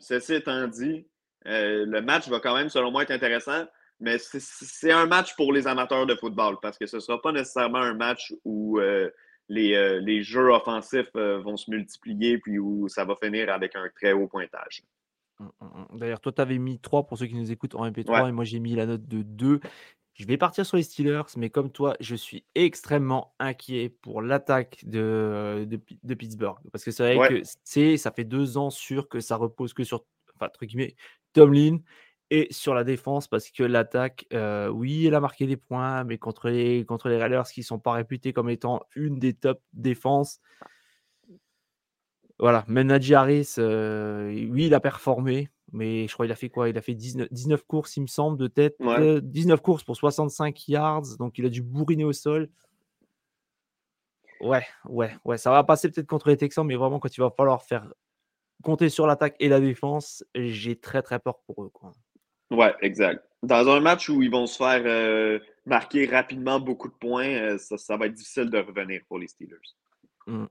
ceci étant dit, le match va quand même, selon moi, être intéressant. mais c'est un match pour les amateurs de football parce que ce ne sera pas nécessairement un match où euh, les, les, jeux offensifs vont se multiplier puis où ça va finir avec un très haut pointage. Hum, hum, hum. D'ailleurs, toi, tu avais mis 3 pour ceux qui nous écoutent en MP3 et moi, j'ai mis la note de 2. Je vais partir sur les Steelers, mais comme toi, je suis extrêmement inquiet pour l'attaque de, de, Pittsburgh. Parce que c'est vrai que ça fait deux ans sûr que ça repose que sur, enfin, entre guillemets, Tomlin et sur la défense, parce que l'attaque, euh, oui, elle a marqué des points, mais contre les, contre les Raiders qui ne sont pas réputés comme étant une des top défenses, voilà, même Harris, euh, oui, il a performé, mais je crois qu'il a fait quoi? Il a fait 19, 19, courses, il me semble, de tête. 19 courses pour 65 yards, donc il a dû bourriner au sol. Ouais, ouais, ouais, ça va passer peut-être contre les Texans, mais vraiment, quand il va falloir faire compter sur l'attaque et la défense, j'ai très très peur pour eux. Quoi. Ouais, exact. Dans un match où ils vont se faire euh, marquer rapidement beaucoup de points, euh, ça, va être difficile de revenir pour les Steelers. Mmh.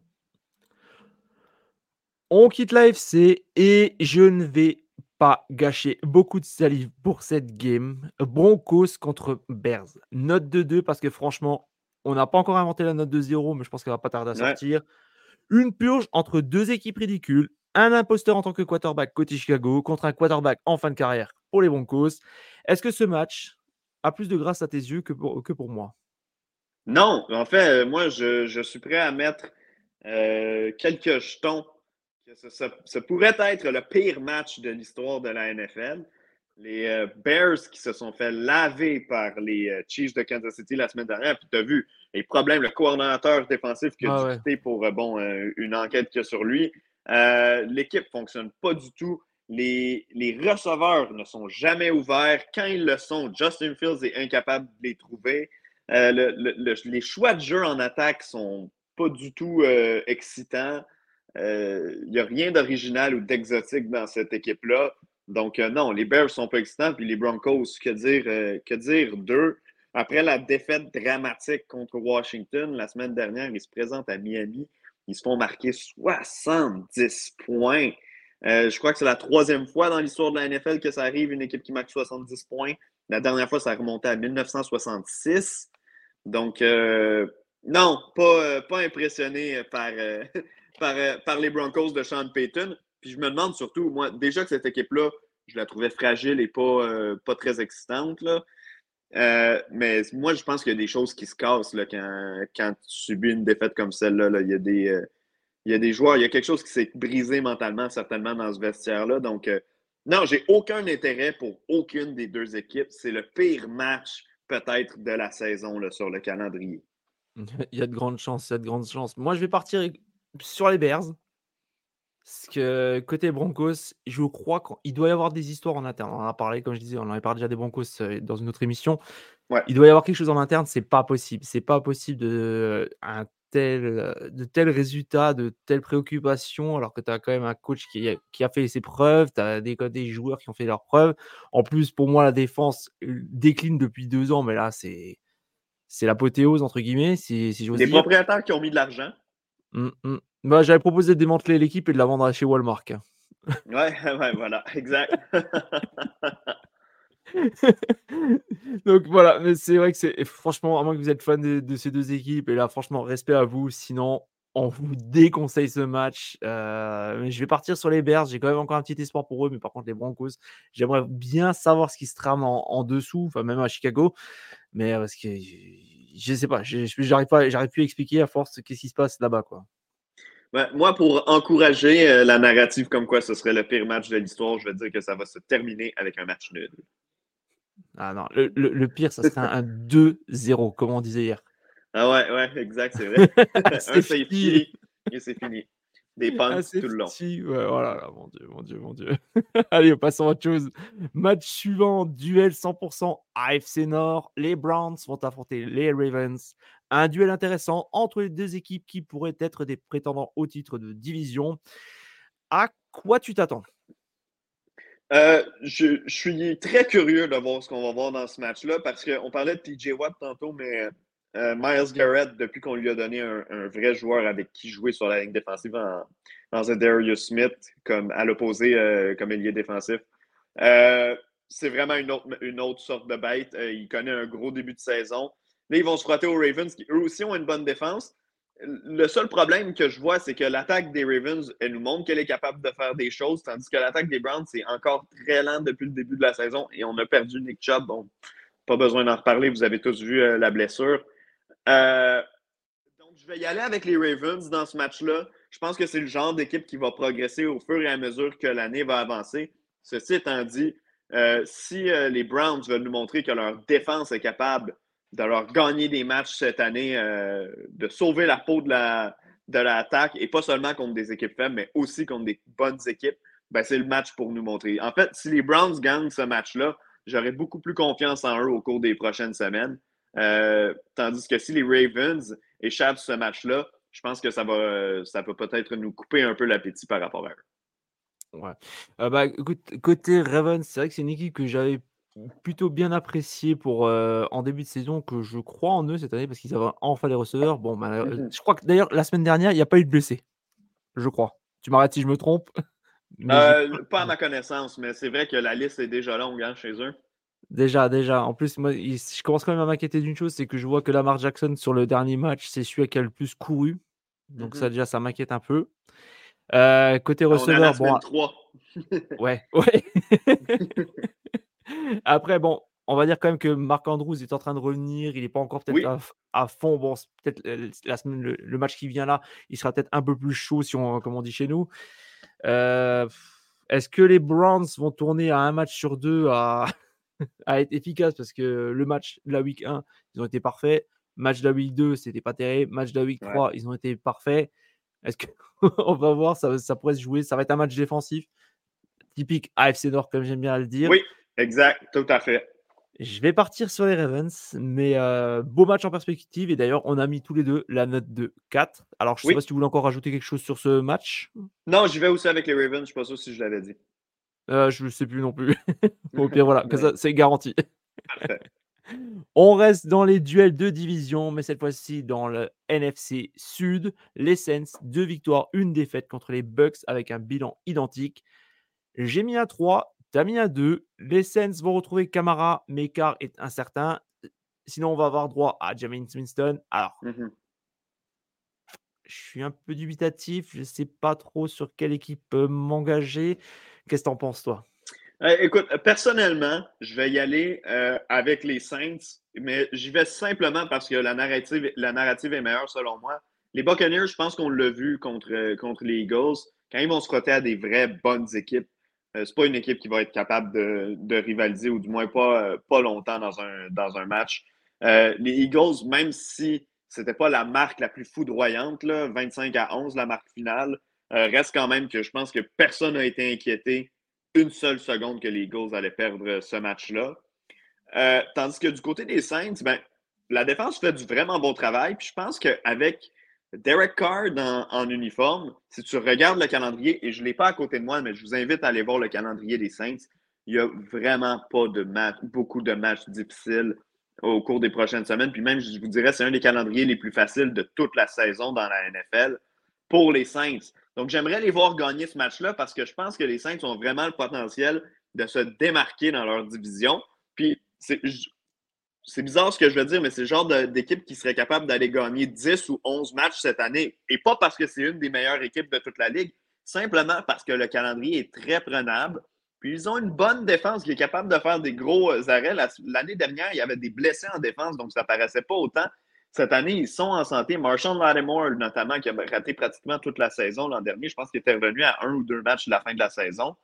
On quitte l'AFC et je ne vais pas gâcher beaucoup de salive pour cette game. Broncos contre Bears. Note de 2 parce que franchement, on n'a pas encore inventé la note de 0, mais je pense qu'elle va pas tarder à sortir. Une purge entre deux équipes ridicules. Un imposteur en tant que quarterback côté Chicago contre un quarterback en fin de carrière pour les Broncos. Est-ce que ce match a plus de grâce à tes yeux que pour, que pour moi? Non, en fait, moi, je, suis prêt à mettre euh, quelques jetons ça, pourrait être le pire match de l'histoire de la NFL. Les euh, Bears qui se sont fait laver par les euh, Chiefs de Kansas City la semaine dernière. Puis tu as vu les problèmes, le coordonnateur défensif qui a ah pour euh, bon, une enquête qu'il y a sur lui. L'équipe ne fonctionne pas du tout. Les, receveurs ne sont jamais ouverts. Quand ils le sont, Justin Fields est incapable de les trouver. les choix de jeu en attaque sont pas du tout excitants. Il euh, n'y a rien d'original ou d'exotique dans cette équipe-là. Donc, euh, non, les Bears sont pas excitants. Puis les Broncos, que dire, euh, que dire d'eux? Après la défaite dramatique contre Washington la semaine dernière, ils se présentent à Miami. Ils se font marquer 70 points. Je crois que c'est la troisième fois dans l'histoire de la NFL que ça arrive, une équipe qui marque 70 points. La dernière fois, ça a remonté à 1966. Donc, non, pas, pas impressionné par, euh, par, les Broncos de Sean Payton. Puis je me demande surtout, moi, déjà que cette équipe-là, je la trouvais fragile et pas, euh, pas très excitante. Là. Euh, mais moi, je pense qu'il y a des choses qui se cassent là, quand, quand, tu subis une défaite comme celle-là. Là. Il, y a des, il y a des joueurs, il y a quelque chose qui s'est brisé mentalement, certainement, dans ce vestiaire-là. Donc, non, j'ai aucun intérêt pour aucune des deux équipes. C'est le pire match, peut-être, de la saison là, sur le calendrier. Il y a de grandes chances, il y a de grandes chances. Moi, je vais partir sur les Bears. Parce que côté Broncos, je crois qu'il doit y avoir des histoires en interne. On en a parlé, comme je disais, on en avait parlé déjà des Broncos euh, dans une autre émission. Il doit y avoir quelque chose en interne, c'est pas possible. C'est pas possible de, un de tels résultats, de telles préoccupations, alors que tu as quand même un coach qui a, qui a fait ses preuves, tu as des, des joueurs qui ont fait leurs preuves. En plus, pour moi, la défense décline depuis deux ans, mais là, c'est c'est l'apothéose, entre guillemets, si, si Des propriétaires qui ont mis de l'argent. Mmh, mmh. Bah, j'avais proposé de démanteler l'équipe et de la vendre chez Walmart. Ouais, ouais, voilà, exact. Donc voilà, mais c'est vrai que c'est franchement, à moins que vous êtes fan de, ces deux équipes, et là, franchement, respect à vous. Sinon, on vous déconseille ce match. Euh, je vais partir sur les Bears. J'ai quand même encore un petit espoir pour eux, mais par contre, les Broncos, j'aimerais bien savoir ce qui se trame en, dessous, même à Chicago. Mais parce que je sais pas, j'arrive pas, j'arrive plus à expliquer à force qu'est-ce qui se passe là-bas, quoi. moi, pour encourager euh, la narrative comme quoi ce serait le pire match de l'histoire, je vais dire que ça va se terminer avec un match nul. Ah non, le, pire, ça serait un 2-0, comme on disait hier. Ah ouais, ouais, exact, c'est vrai. safety et c'est fini des punts tout le long. Ouais, voilà, mon Dieu, mon Dieu, mon Dieu. Allez, passons à autre chose. Match suivant, duel 100% AFC Nord. Les Browns vont affronter les Ravens. Un duel intéressant entre les deux équipes qui pourraient être des prétendants au titre de division. À quoi tu t'attends? Euh, je, suis très curieux de voir ce qu'on va voir dans ce match-là parce qu'on parlait de TJ Watt tantôt, mais euh, Miles Garrett, depuis qu'on lui a donné un, vrai joueur avec qui jouer sur la ligne défensive en, dans un Darius Smith, comme à l'opposé, euh, comme ailier défensif, c'est vraiment une autre, une autre sorte de bête. Il connaît un gros début de saison. Là, ils vont se frotter aux Ravens, qui eux aussi ont une bonne défense. Le seul problème que je vois, c'est que l'attaque des Ravens, elle nous montre qu'elle est capable de faire des choses, tandis que l'attaque des Browns, c'est encore très lent depuis le début de la saison et on a perdu Nick Chubb. Bon, pas besoin d'en reparler, vous avez tous vu euh, la blessure. Euh, donc, je vais y aller avec les Ravens dans ce match-là. Je pense que c'est le genre d'équipe qui va progresser au fur et à mesure que l'année va avancer. Ceci étant dit, euh, si les Browns veulent nous montrer que leur défense est capable de leur gagner des matchs cette année, euh, de sauver la peau de la de l'attaque et pas seulement contre des équipes faibles, mais aussi contre des bonnes équipes, ben c'est le match pour nous montrer. En fait, si les Browns gagnent ce match-là, j'aurais beaucoup plus confiance en eux au cours des prochaines semaines. Euh, tandis que si les Ravens échappent ce match-là, je pense que ça va ça peut peut-être nous couper un peu l'appétit par rapport à eux. Ouais. Euh, bah, écoute, côté Ravens, c'est vrai que c'est une équipe que j'avais plutôt bien apprécié pour, euh, en début de saison que je crois en eux cette année parce qu'ils avaient enfin des receveurs. Bon, bah, mmh je crois que d'ailleurs la semaine dernière, il n'y a pas eu de blessés, je crois. Tu m'arrêtes si je me trompe? Euh, pas à ma connaissance, mais c'est vrai que la liste est déjà longue, hein, chez eux. Déjà, déjà. En plus, moi, je commence quand même à m'inquiéter d'une chose, c'est que je vois que Lamar Jackson sur le dernier match, c'est celui qui a le plus couru. Donc ça mmh déjà, ça m'inquiète un peu. Euh, côté ah, receveur, bon, 3. ouais, ouais. Après, bon, on va dire quand même que Marc Andrews est en train de revenir. Il n'est pas encore peut-être à, fond. Bon, peut-être la semaine, le, match qui vient là, il sera peut-être un peu plus chaud, si on, comme on dit chez nous. Euh, est-ce que les Browns vont tourner à un match sur deux à, être efficaces Parce que le match de la week 1, ils ont été parfaits. Match de la week 2, c'était pas terrible. Match de la week 3, ils ont été parfaits. Est-ce qu'on va voir ça, ça pourrait se jouer Ça va être un match défensif typique AFC Nord, comme j'aime bien le dire. Oui. Exact, tout à fait. Je vais partir sur les Ravens, mais euh, beau match en perspective. Et d'ailleurs, on a mis tous les deux la note de 4. Alors, je ne sais pas si tu voulais encore rajouter quelque chose sur ce match. Non, j'y vais aussi avec les Ravens. Je ne sais pas sûr si je l'avais dit. Euh, je ne sais plus non plus. Au pire, voilà, c'est garanti. Parfait. On reste dans les duels de division, mais cette fois-ci dans le NFC Sud. Les Saints, deux victoires, une défaite contre les Bucks avec un bilan identique. J'ai mis à 3 T'as 2. Les Saints vont retrouver Camara, mais car est incertain. Sinon, on va avoir droit à Jamin Winston. Alors, mmh je suis un peu dubitatif. Je ne sais pas trop sur quelle équipe m'engager. Qu'est-ce que tu en penses, toi? Euh, écoute, personnellement, je vais y aller euh, avec les Saints, mais j'y vais simplement parce que la narrative, la narrative est meilleure selon moi. Les Buccaneers, je pense qu'on l'a vu contre, contre les Eagles. Quand ils vont se frotter à des vraies bonnes équipes, euh, c'est pas une équipe qui va être capable de, rivaliser, ou du moins pas, euh, pas longtemps dans un, dans un match. Euh, les Eagles, même si c'était pas la marque la plus foudroyante, là, 25 à 11, la marque finale, reste quand même que je pense que personne n'a été inquiété une seule seconde que les Eagles allaient perdre ce match-là. tandis que du côté des Saints, ben, la défense fait du vraiment bon travail. Puis je pense qu'avec Derek Carr en, uniforme, si tu regardes le calendrier, et je ne l'ai pas à côté de moi, mais je vous invite à aller voir le calendrier des Saints, il n'y a vraiment pas de match, beaucoup de matchs difficiles au cours des prochaines semaines. Puis même, je vous dirais, c'est un des calendriers les plus faciles de toute la saison dans la NFL pour les Saints. Donc, j'aimerais les voir gagner ce match-là parce que je pense que les Saints ont vraiment le potentiel de se démarquer dans leur division. Puis, c'est bizarre ce que je veux dire, mais c'est le genre d'équipe qui serait capable d'aller gagner 10 ou 11 matchs cette année. Et pas parce que c'est une des meilleures équipes de toute la ligue, simplement parce que le calendrier est très prenable. Puis ils ont une bonne défense qui est capable de faire des gros euh, arrêts. L'année dernière, il y avait des blessés en défense, donc ça paraissait pas autant. Cette année, ils sont en santé. Marshall Lattimore, notamment, qui a raté pratiquement toute la saison l'an dernier, je pense qu'il était revenu à un ou deux matchs de la fin de la saison.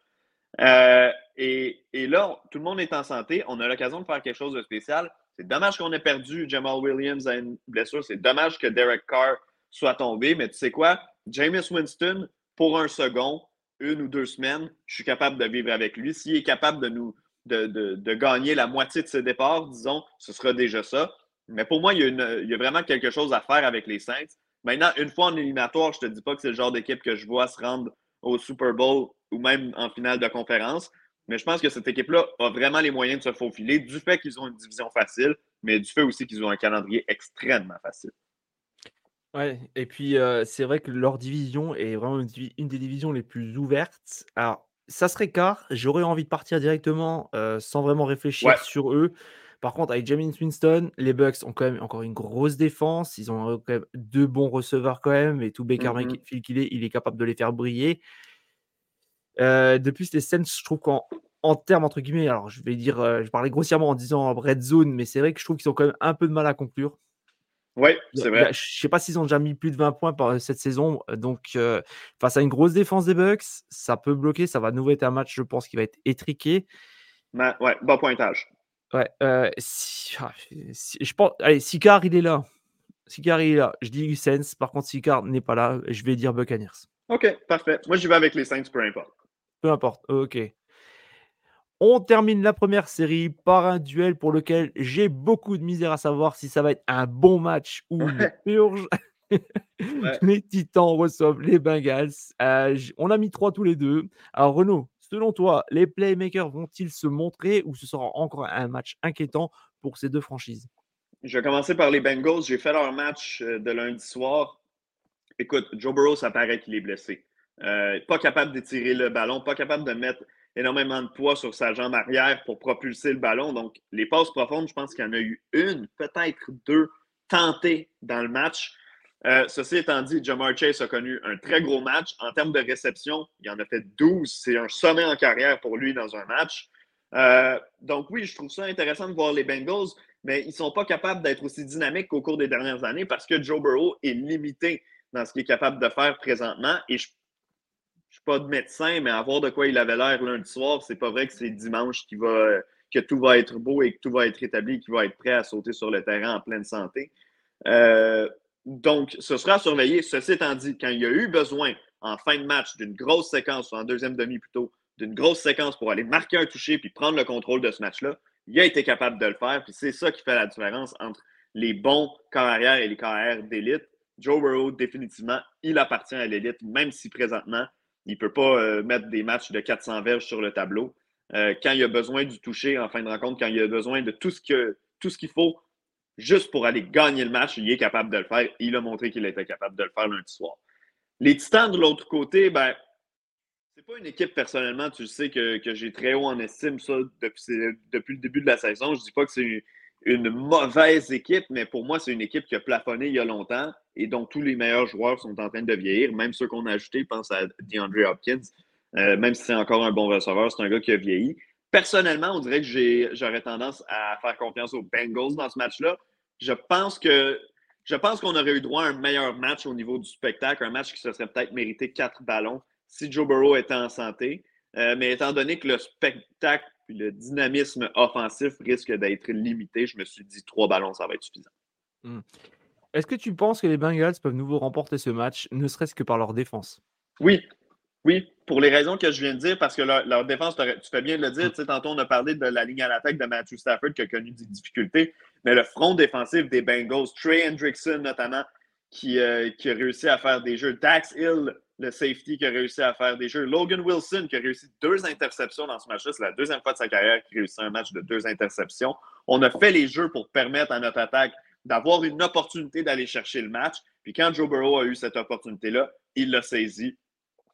Euh, et, là, tout le monde est en santé. On a l'occasion de faire quelque chose de spécial. C'est dommage qu'on ait perdu Jamal Williams à une blessure. C'est dommage que Derek Carr soit tombé. Mais tu sais quoi? Jameis Winston, pour un second, une ou deux semaines, je suis capable de vivre avec lui. S'il est capable de nous de, gagner la moitié de ses départs, disons, ce sera déjà ça. Mais pour moi, il y, a vraiment quelque chose à faire avec les Saints. Maintenant, une fois en éliminatoire, je ne te dis pas que c'est le genre d'équipe que je vois se rendre au Super Bowl ou même en finale de conférence. Mais je pense que cette équipe-là a vraiment les moyens de se faufiler du fait qu'ils ont une division facile, mais du fait aussi qu'ils ont un calendrier extrêmement facile. Ouais, et puis euh, c'est vrai que leur division est vraiment une, des divisions les plus ouvertes. Alors, ça serait car. J'aurais envie de partir directement sans vraiment réfléchir sur eux. Par contre, avec James Winston, les Bucks ont quand même encore une grosse défense. Ils ont quand même deux bons receveurs quand même. Et tout Baker qu'il est, il est capable de les faire briller. De plus, les Saints, je trouve qu'en en termes entre guillemets, alors je vais dire, je parlais grossièrement en disant red zone, mais c'est vrai que je trouve qu'ils ont quand même un peu de mal à conclure. Oui, c'est vrai. Je ne sais pas s'ils ont déjà mis plus de 20 points par cette saison. Donc, face à une grosse défense des Bucks, ça peut bloquer. Ça va nouveau être un match, je pense, qui va être étriqué. Ouais, ouais, bon pointage. Ouais, si, ah, si, je pense. Allez, Sicard, il est là. Sicard, il est là. Je dis Saints. Par contre, Sicard n'est pas là. Je vais dire Buccaneers. OK, parfait. Moi, je vais avec les Saints, peu importe. Peu importe. OK. On termine la première série par un duel pour lequel j'ai beaucoup de misère à savoir si ça va être un bon match ou une purge. Les Titans reçoivent les Bengals. Euh, on a mis trois tous les deux. Alors Renaud, selon toi, les playmakers vont-ils se montrer ou ce sera encore un match inquiétant pour ces deux franchises? Je vais commencer par les Bengals. J'ai fait leur match euh, de lundi soir. Écoute, Joe Burrow, ça paraît qu'il est blessé. Euh, pas capable d'étirer le ballon, pas capable de mettre énormément de poids sur sa jambe arrière pour propulser le ballon. Donc, les passes profondes, je pense qu'il y en a eu une, peut-être deux, tentées dans le match. Euh, ceci étant dit, Jamar Chase a connu un très gros match. En termes de réception, il en a fait 12. C'est un sommet en carrière pour lui dans un match. Euh, donc oui, je trouve ça intéressant de voir les Bengals, mais ils ne sont pas capables d'être aussi dynamiques qu'au cours des dernières années parce que Joe Burrow est limité dans ce qu'il est capable de faire présentement. Et je suis pas de médecin, mais à voir de quoi il avait l'air lundi soir, c'est pas vrai que c'est dimanche qui va, que tout va être beau et que tout va être établi, qu'il va être prêt à sauter sur le terrain en pleine santé. Euh, donc, ce sera à surveiller. Ceci étant dit, quand il y a eu besoin en fin de match d'une grosse séquence, ou en deuxième demi plutôt, d'une grosse séquence pour aller marquer un toucher puis prendre le contrôle de ce match-là, il a été capable de le faire. Puis c'est ça qui fait la différence entre les bons carrières et les carrières d'élite. Joe Burrow, définitivement, il appartient à l'élite, même si présentement, il ne peut pas euh, mettre des matchs de 400 verges sur le tableau. Euh, quand il a besoin du toucher en fin de rencontre, quand il a besoin de tout ce qu'il faut juste pour aller gagner le match, il est capable de le faire. Il a montré qu'il était capable de le faire lundi soir. Les Titans, de l'autre côté, ben, c'est pas une équipe, personnellement, tu sais, que, j'ai très haut en estime, ça, depuis, depuis, le début de la saison. Je dis pas que c'est une mauvaise équipe, mais pour moi, c'est une équipe qui a plafonné il y a longtemps et dont tous les meilleurs joueurs sont en train de vieillir. Même ceux qu'on a ajoutés, pense à DeAndre Hopkins, euh, même si c'est encore un bon receveur, c'est un gars qui a vieilli. Personnellement, on dirait que j'aurais tendance à faire confiance aux Bengals dans ce match-là. Je pense qu'on aurait eu droit à un meilleur match au niveau du spectacle, un match qui se serait peut-être mérité quatre ballons si Joe Burrow était en santé. Euh, mais étant donné que le spectacle le dynamisme offensif risque d'être limité. Je me suis dit trois ballons, ça va être suffisant. Hmm. Est-ce que tu penses que les Bengals peuvent nouveau remporter ce match, ne serait-ce que par leur défense? Oui, oui, pour les raisons que je viens de dire, parce que leur, défense, tu fais bien de le dire, tu tantôt on a parlé de la ligne à l'attaque de Matthew Stafford qui a connu des difficultés, mais le front défensif des Bengals, Trey Hendrickson notamment, qui, euh, qui a réussi à faire des jeux, Dax Hill, le safety qui a réussi à faire des jeux. Logan Wilson qui a réussi deux interceptions dans ce match-là. C'est la deuxième fois de sa carrière qu'il réussit un match de deux interceptions. On a fait les jeux pour permettre à notre attaque d'avoir une opportunité d'aller chercher le match. Puis quand Joe Burrow a eu cette opportunité-là, il l'a saisi.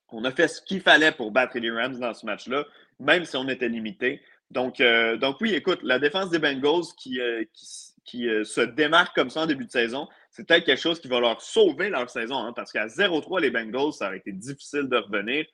On a fait ce qu'il fallait pour battre les Rams dans ce match-là, même si on était limité. Donc, euh, donc oui, écoute, la défense des Bengals qui, euh, qui, euh, se démarque comme ça en début de saison, c'est peut-être quelque chose qui va leur sauver leur saison, hein, parce qu'à 0-3, les Bengals, ça aurait été difficile de revenir.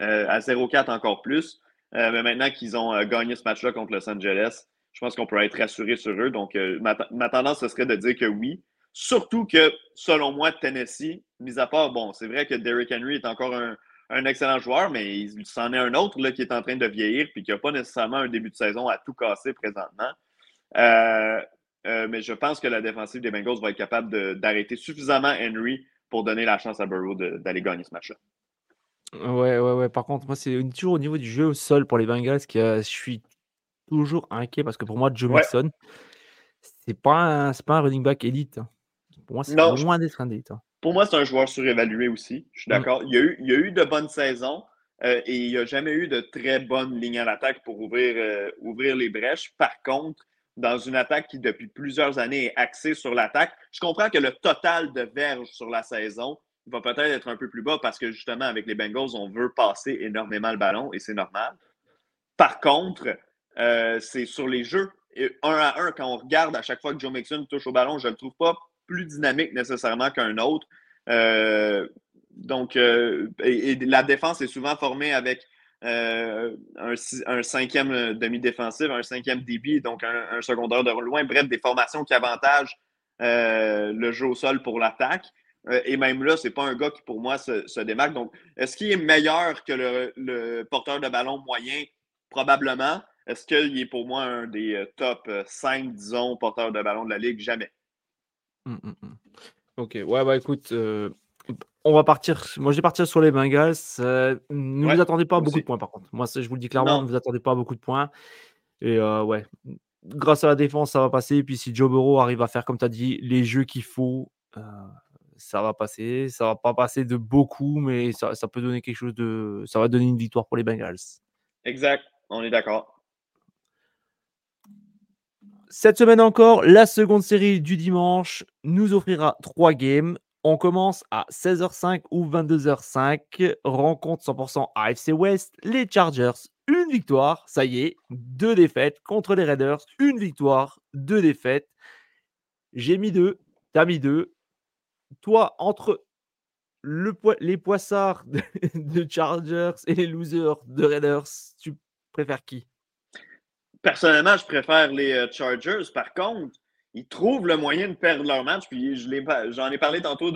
Euh, à 0-4 encore plus. Euh, mais maintenant qu'ils ont euh, gagné ce match-là contre Los Angeles, je pense qu'on peut être rassuré sur eux. Donc, ma, tendance, ce serait de dire que oui. Surtout que, selon moi, Tennessee, mis à part, bon, c'est vrai que Derrick Henry est encore un, excellent joueur, mais il s'en est un autre là, qui est en train de vieillir puis qui n'a pas nécessairement un début de saison à tout casser présentement. Euh, mais je pense que la défensive des Bengals va être capable d'arrêter suffisamment Henry pour donner la chance à Burrow d'aller gagner ce match-là. Ouais, ouais, ouais. Par contre, moi, c'est toujours au niveau du jeu au sol pour les Bengals que je suis toujours inquiet parce que pour moi, Joe Mixon, c'est pas, un, pas un running back élite. Hein. Pour moi, c'est loin d'être un élite. Hein. Pour moi, c'est un joueur surévalué aussi. Je suis mm. d'accord. Il, y a eu, il y a eu de bonnes saisons euh, et il n'y a jamais eu de très bonnes lignes à l'attaque pour ouvrir, euh, ouvrir les brèches. Par contre, dans une attaque qui, depuis plusieurs années, est axée sur l'attaque. Je comprends que le total de verges sur la saison va peut-être être un peu plus bas parce que justement, avec les Bengals, on veut passer énormément le ballon et c'est normal. Par contre, euh, c'est sur les jeux, un à un, quand on regarde à chaque fois que Joe Mixon touche au ballon, je ne le trouve pas plus dynamique nécessairement qu'un autre. Euh, donc, euh, la défense est souvent formée avec un, cinquième demi-défensif, un cinquième débit, donc un, secondaire de loin. Bref, des formations qui avantagent le jeu au sol pour l'attaque. et même là, ce n'est pas un gars qui, pour moi, se, démarque. Donc, est-ce qu'il est meilleur que le, porteur de ballon moyen? Probablement. Est-ce qu'il est pour moi un des euh, top 5, euh, disons, porteurs de ballon de la Ligue? Jamais. Hum, hum, hum. Ok, ouais, bah écoute, euh, on va partir. Moi, je vais partir sur les Bengals. ne vous attendez pas à beaucoup de points, par contre. Moi, je vous le dis clairement, ne vous attendez pas à beaucoup de points. Et ouais, grâce à la défense, ça va passer. Et puis, si Joe Burrow arrive à faire, comme tu as dit, les jeux qu'il faut, ça va passer. Ça va pas passer de beaucoup, mais ça, ça peut donner quelque chose de. Ça va donner une victoire pour les Bengals. Exact, on est d'accord. Cette semaine encore, la seconde série du dimanche nous offrira trois games. On commence à 16h05 ou 22h05. Rencontre 100% AFC West. Les Chargers, une victoire. Ça y est, deux défaites contre les Raiders. Une victoire, deux défaites. J'ai mis deux. T'as mis deux. Toi, entre le les poissards de, de Chargers et les losers de Raiders, tu préfères qui? Personnellement, je préfère les euh, Chargers. Par contre, ils trouvent le moyen de perdre leur match. Puis j'en ai, parlé tantôt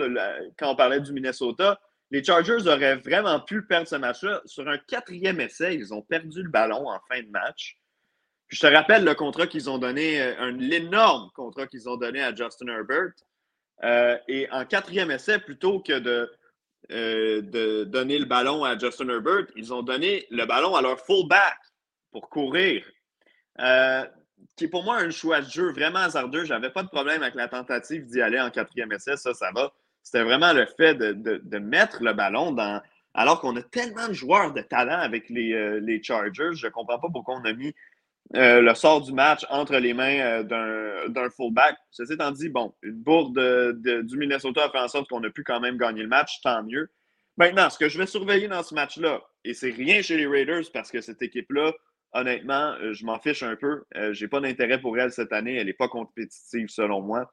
quand on parlait du Minnesota. Les Chargers auraient vraiment pu perdre ce match-là. Sur un quatrième essai, ils ont perdu le ballon en fin de match. Puis je te rappelle le contrat qu'ils ont donné, euh, l'énorme contrat qu'ils ont donné à Justin Herbert. Euh, et en quatrième essai, plutôt que de, de donner le ballon à Justin Herbert, ils ont donné le ballon à leur fullback pour courir. Euh, qui est pour moi un choix de jeu vraiment hasardeux. Je n'avais pas de problème avec la tentative d'y aller en quatrième essai, ça, ça va. C'était vraiment le fait de, mettre le ballon dans. Alors qu'on a tellement de joueurs de talent avec les, euh, Chargers, je ne comprends pas pourquoi on a mis euh, le sort du match entre les mains d'un fullback. Ceci étant dit, bon, une bourde du Minnesota a fait en sorte qu'on a pu quand même gagner le match, tant mieux. Maintenant, ce que je vais surveiller dans ce match-là, et c'est rien chez les Raiders parce que cette équipe-là honnêtement, euh, je m'en fiche un peu. Euh, je n'ai pas d'intérêt pour elle cette année. Elle n'est pas compétitive selon moi.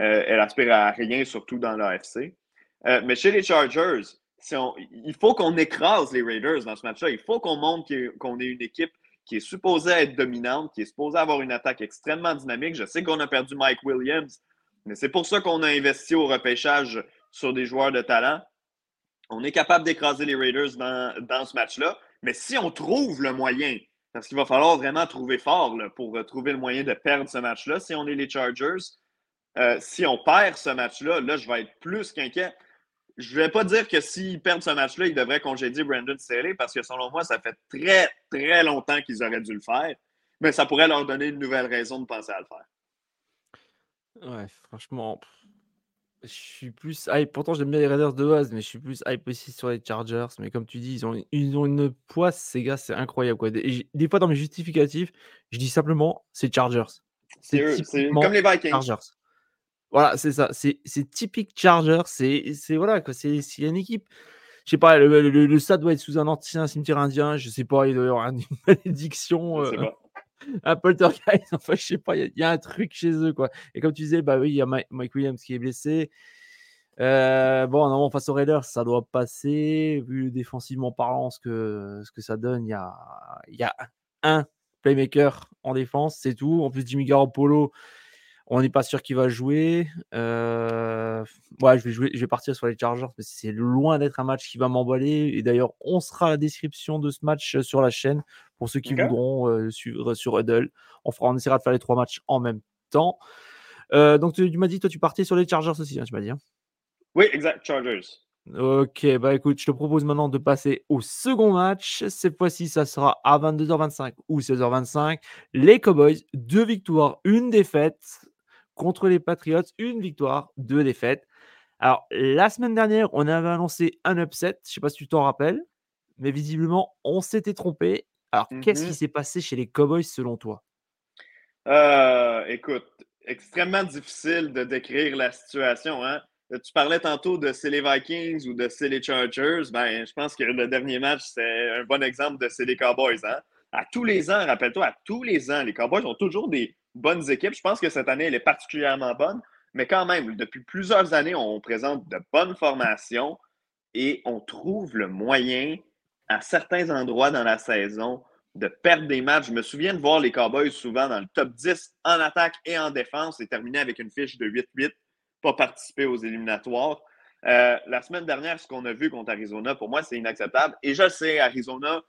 Euh, elle aspire à rien, surtout dans l'AFC. mais chez les Chargers, il faut qu'on écrase les Raiders dans ce match-là. Il faut qu'on montre qu'on est une équipe qui est supposée être dominante, qui est supposée avoir une attaque extrêmement dynamique. Je sais qu'on a perdu Mike Williams, mais c'est pour ça qu'on a investi au repêchage sur des joueurs de talent. On est capable d'écraser les Raiders dans, dans ce match-là. Mais si on trouve le moyen parce qu'il va falloir vraiment trouver fort pour euh, trouver le moyen de perdre ce match-là. Si on est les Chargers, euh, si on perd ce match-là, là, je vais être plus qu'inquiet. Je ne vais pas dire que s'ils perdent ce match-là, ils devraient congédier Brandon Staley parce que selon moi, ça fait très, très longtemps qu'ils auraient dû le faire. Mais ça pourrait leur donner une nouvelle raison de penser à le faire. Ouais, franchement, je suis plus hype. Pourtant, j'aime bien les Raiders de base, mais je suis plus hype aussi sur les Chargers. Mais comme tu dis, ils ont, ils ont une poisse, ces gars, c'est incroyable. Quoi. Des, des fois, dans mes justificatifs, je dis simplement c'est Chargers. C'est comme les Vikings. Chargers. Voilà, c'est ça. C'est typique Chargers. C'est voilà, quoi. C'est une équipe. Je sais pas, le, le, stade doit être sous un ancien cimetière indien. Je sais pas, il doit y avoir une malédiction. Je sais euh, pas un poltergeist. Enfin, je sais pas, il y, a un truc chez eux, quoi. Et comme tu disais, bah oui, il y a Mike, Williams qui est blessé. Euh, bon, non, face aux Raiders, ça doit passer. Vu défensivement parlant, ce que, ce que ça donne, il y a, y a un playmaker en défense, c'est tout. En plus, Jimmy Garoppolo, on n'est pas sûr qu'il va jouer. Euh, ouais, je vais, jouer, je vais partir sur les Chargers, mais c'est loin d'être un match qui va m'emballer. Et d'ailleurs, on sera à la description de ce match sur la chaîne pour ceux qui voudront euh, suivre sur Huddle. On, fera, on essaiera de faire les trois matchs en même temps. Euh, donc, tu, m'as dit, toi, tu partais sur les Chargers aussi, hein, tu m'as dit. Hein? oui, exact, Chargers. Ok, bah écoute, je te propose maintenant de passer au second match. Cette fois-ci, ça sera à 22h25 ou 16h25. Les Cowboys, deux victoires, une défaite contre les Patriots, une victoire, deux défaites. Alors, la semaine dernière, on avait annoncé un upset, je ne sais pas si tu t'en rappelles, mais visiblement, on s'était trompé. Alors, qu'est-ce qui mmh s'est passé chez les Cowboys selon toi? Euh, Écoute, extrêmement difficile de décrire la situation. Hein? tu parlais tantôt de c'est les Vikings ou de c'est les Chargers. Ben, je pense que le dernier match, c'est un bon exemple de c'est les Cowboys. Hein? À tous les ans, rappelle-toi, à tous les ans, les Cowboys ont toujours des bonnes équipes. Je pense que cette année, elle est particulièrement bonne. Mais quand même, depuis plusieurs années, on présente de bonnes formations et on trouve le moyen à certains endroits dans la saison de perdre des matchs. Je me souviens de voir les Cowboys souvent dans le top 10 en attaque et en défense et terminer avec une fiche de 8-8, pas participer aux éliminatoires. Euh, la semaine dernière, ce qu'on a vu contre Arizona, pour moi, c'est inacceptable. Et je sais, Arizona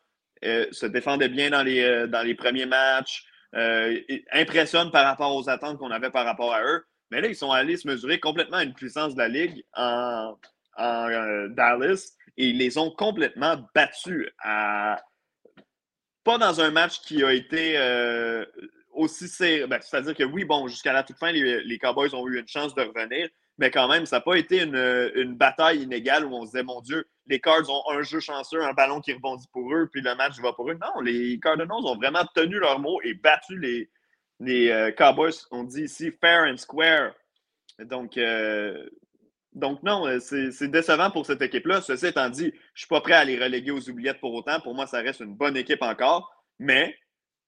euh, se défendait bien dans les, euh, dans les premiers matchs, impressionne par rapport aux attentes qu'on avait par rapport à eux. Mais là, ils sont allés se mesurer complètement à une puissance de la Ligue en, Dallas et ils les ont complètement battus à, pas dans un match qui a été euh, aussi serré. Ben, c'est-à-dire que oui, bon, jusqu'à la toute fin, les, Cowboys ont eu une chance de revenir, mais quand même, ça n'a pas été une, bataille inégale où on se disait, mon Dieu, les Cards ont un jeu chanceux, un ballon qui rebondit pour eux, puis le match va pour eux. Non, les Cardinals ont vraiment tenu leur mot et battu les, les euh, Cowboys, on dit ici, fair and square. Donc, euh, donc, non, euh, c'est décevant pour cette équipe-là. Ceci étant dit, je ne suis pas prêt à les reléguer aux oubliettes pour autant. Pour moi, ça reste une bonne équipe encore. Mais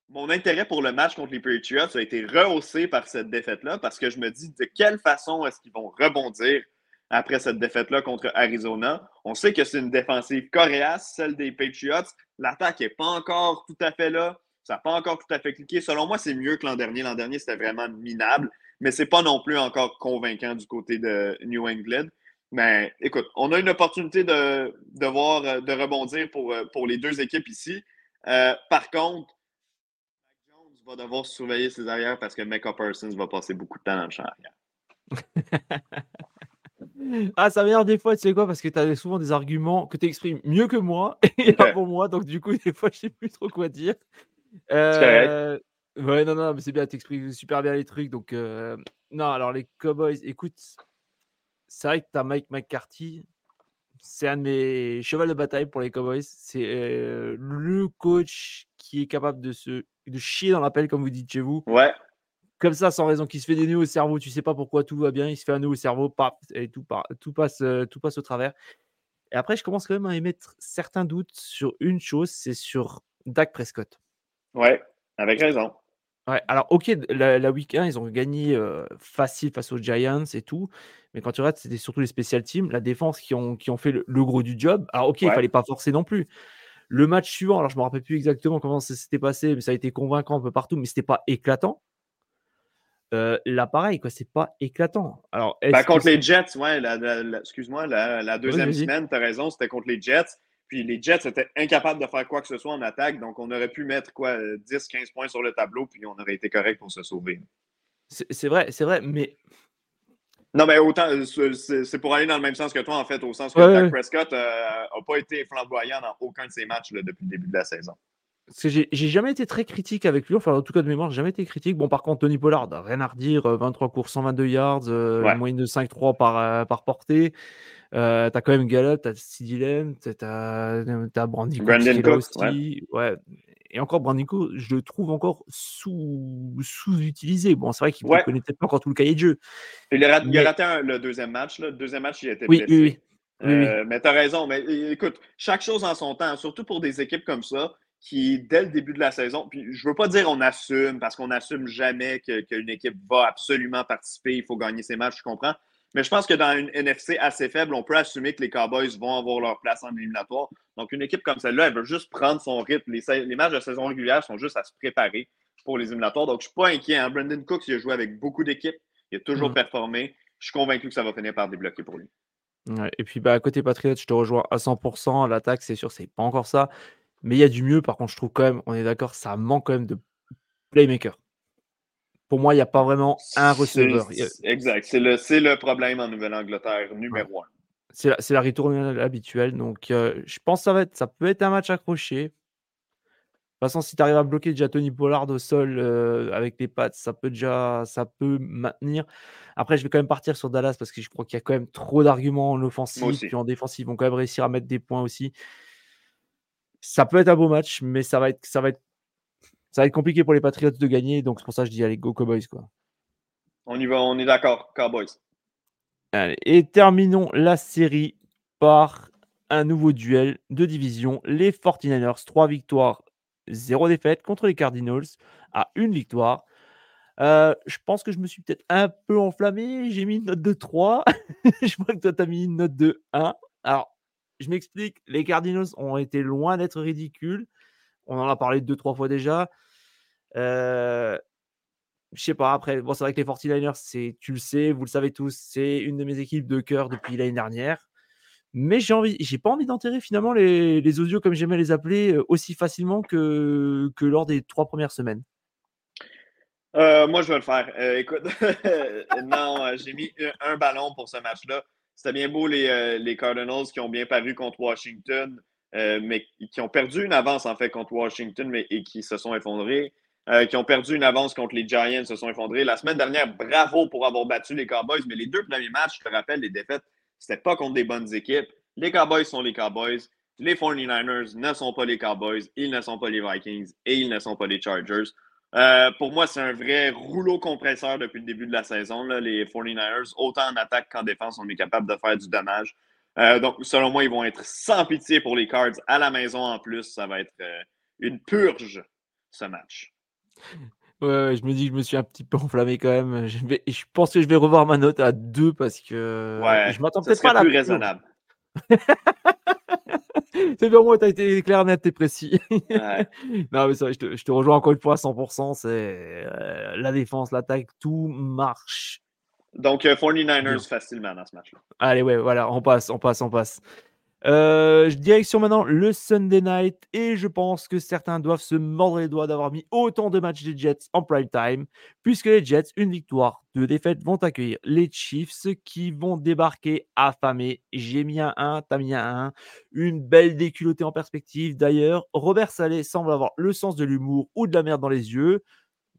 mon intérêt pour le match contre les Patriots a été rehaussé par cette défaite-là parce que je me dis de quelle façon est-ce qu'ils vont rebondir après cette défaite-là contre Arizona. On sait que c'est une défensive coréace, celle des Patriots. L'attaque n'est pas encore tout à fait là. Ça n'a pas encore tout à fait cliqué. Selon moi, c'est mieux que l'an dernier. L'an dernier, c'était vraiment minable mais ce n'est pas non plus encore convaincant du côté de New England. Mais écoute, on a une opportunité de, de voir, de rebondir pour, pour les deux équipes ici. Euh, par contre, va devoir surveiller ses arrières parce que Mecca Parsons va passer beaucoup de temps dans le champ arrière. ah, ça m'énerve des fois, tu sais quoi, parce que tu as souvent des arguments que tu exprimes mieux que moi et pas pour moi, donc du coup, des fois, je sais plus trop quoi dire. Euh, Ouais, non, non, mais c'est bien, t'expliques super bien les trucs. Donc, non, alors les Cowboys, écoute, c'est vrai que tu as Mike McCarthy, c'est un de mes chevals de bataille pour les Cowboys. C'est le coach qui est capable de se de chier dans l'appel, comme vous dites chez vous. Ouais. Comme ça, sans raison, qui se fait des nœuds au cerveau. Tu sais pas pourquoi tout va bien. Il se fait un nœud au cerveau, et tout, tout, passe, tout passe au travers. Et après, je commence quand même à émettre certains doutes sur une chose c'est sur Dak Prescott. Ouais, avec raison. Ouais, alors OK, la, week 1, ils ont gagné facile face aux Giants et tout, mais quand tu regardes, c'était surtout les special teams, la défense qui ont, qui ont fait le, gros du job. Alors OK, il fallait pas forcer non plus. Le match suivant, alors je me rappelle plus exactement comment ça s'était passé, mais ça a été convaincant un peu partout, mais c'était pas éclatant. là, pareil, quoi, c'est pas éclatant. Alors, ben, contre les Jets, ouais, excuse-moi, la, deuxième semaine, tu as raison, c'était contre les Jets. Puis les Jets étaient incapables de faire quoi que ce soit en attaque. Donc, on aurait pu mettre quoi 10-15 points sur le tableau, puis on aurait été correct pour se sauver. C'est vrai, c'est vrai, mais. Non, mais autant, c'est pour aller dans le même sens que toi, en fait, au sens que Dak Prescott n'a euh, pas été flamboyant dans aucun de ses matchs depuis le début de la saison. Parce que j'ai jamais été très critique avec lui, enfin en tout cas de mémoire, j'ai jamais été critique. Bon, par contre, Tony Pollard, rien à redire, 23 courses, 122 yards, euh, moyenne de 5-3 par, euh, par portée. Euh, t'as quand même Gallup, t'as Sidilem, t'as as Brandy aussi. Ouais. Et encore, Brandico, je le trouve encore sous-utilisé. bon, c'est vrai qu'il ne connaît peut-être pas encore tout le cahier de jeu. Il a, raté, le deuxième match. Le deuxième match, il a été blessé. Oui, oui, euh, mais tu as raison. Mais écoute, chaque chose en son temps, surtout pour des équipes comme ça, qui, dès le début de la saison, puis je ne veux pas dire on assume, parce qu'on n'assume jamais qu'une équipe va absolument participer, il faut gagner ses matchs, je comprends. Mais je pense que dans une NFC assez faible, on peut assumer que les Cowboys vont avoir leur place en éliminatoire. Donc, une équipe comme celle-là, elle veut juste prendre son rythme. Les, matchs de saison régulière sont juste à se préparer pour les éliminatoires. Donc, je ne suis pas inquiet. Hein. Brandon Cooks, il a joué avec beaucoup d'équipes. Il a toujours mm. performé. Je suis convaincu que ça va finir par débloquer pour lui. et puis, bah, à côté Patriots, je te rejoins à 100%. L'attaque, c'est sûr, c'est pas encore ça. Mais il y a du mieux. Par contre, je trouve quand même, on est d'accord, ça manque quand même de playmaker. Pour moi, il n'y a pas vraiment un receveur. Exact. C'est le, le, problème en Nouvelle-Angleterre, numéro un. C'est la, la retournée habituelle. Donc, euh, je pense que ça, va être, ça peut être un match accroché. De toute façon, si tu arrives à bloquer déjà Tony Pollard au sol euh, avec les pattes, ça peut déjà ça peut maintenir. Après, je vais quand même partir sur Dallas parce que je crois qu'il y a quand même trop d'arguments en offensive. Puis en défensive, ils vont quand même réussir à mettre des points aussi. Ça peut être un beau match, mais ça va être, ça va être ça va être compliqué pour les Patriots de gagner. Donc, c'est pour ça que je dis allez, go Cowboys. Quoi. On y va, on est d'accord, Cowboys. et terminons la série par un nouveau duel de division. Les 49ers, 3 victoires, 0 défaite contre les Cardinals à une victoire. Euh, je pense que je me suis peut-être un peu enflammé. J'ai mis une note de 3. je crois que toi, tu as mis une note de 1. Alors, je m'explique. Les Cardinals ont été loin d'être ridicules. On en a parlé deux, trois fois déjà. Euh, je sais pas, après, bon, c'est vrai que les 49ers, tu le sais, vous le savez tous, c'est une de mes équipes de cœur depuis l'année dernière. Mais j'ai envie, j'ai pas envie d'enterrer finalement les, audios, comme j'aimais les appeler, euh, aussi facilement que, que lors des trois premières semaines. Euh, moi, je vais le faire. Euh, écoute, non, j'ai mis un, ballon pour ce match-là. C'était bien beau les, les, Cardinals qui ont bien paru contre Washington, mais qui ont perdu une avance en fait contre Washington mais, et qui se sont effondrés. qui ont perdu une avance contre les Giants, se sont effondrés. La semaine dernière, bravo pour avoir battu les Cowboys, mais les deux premiers matchs, je te rappelle, les défaites, c'était pas contre des bonnes équipes. Les Cowboys sont les Cowboys. Les 49ers ne sont pas les Cowboys. Ils ne sont pas les Vikings. Et ils ne sont pas les Chargers. Euh, pour moi, c'est un vrai rouleau compresseur depuis le début de la saison. les 49ers, autant en attaque qu'en défense, on est capable de faire du dommage. Euh, donc, selon moi, ils vont être sans pitié pour les Cards à la maison en plus. Ça va être euh, une purge, ce match. Ouais, je me dis que je me suis un petit peu enflammé quand même. Je, vais, je pense que je vais revoir ma note à 2 parce que je m'attends peut-être pas à la plus raisonnable. c'est bien, moi, tu as été clair, net et précis. non, mais ça, je, te, je, te, rejoins encore une fois à 100%. C'est euh, la défense, l'attaque, tout marche. Donc, 49ers euh, facilement dans ce match-là. Allez, ouais, voilà, on passe, on passe, on passe. Euh, direction maintenant le Sunday night et je pense que certains doivent se mordre les doigts d'avoir mis autant de matchs des Jets en prime time puisque les Jets, une victoire, deux défaites, vont accueillir les Chiefs qui vont débarquer affamés. J'ai mis un 1, t'as mis un 1. Une belle déculottée en perspective. D'ailleurs, Robert Salé semble avoir le sens de l'humour ou de la merde dans les yeux.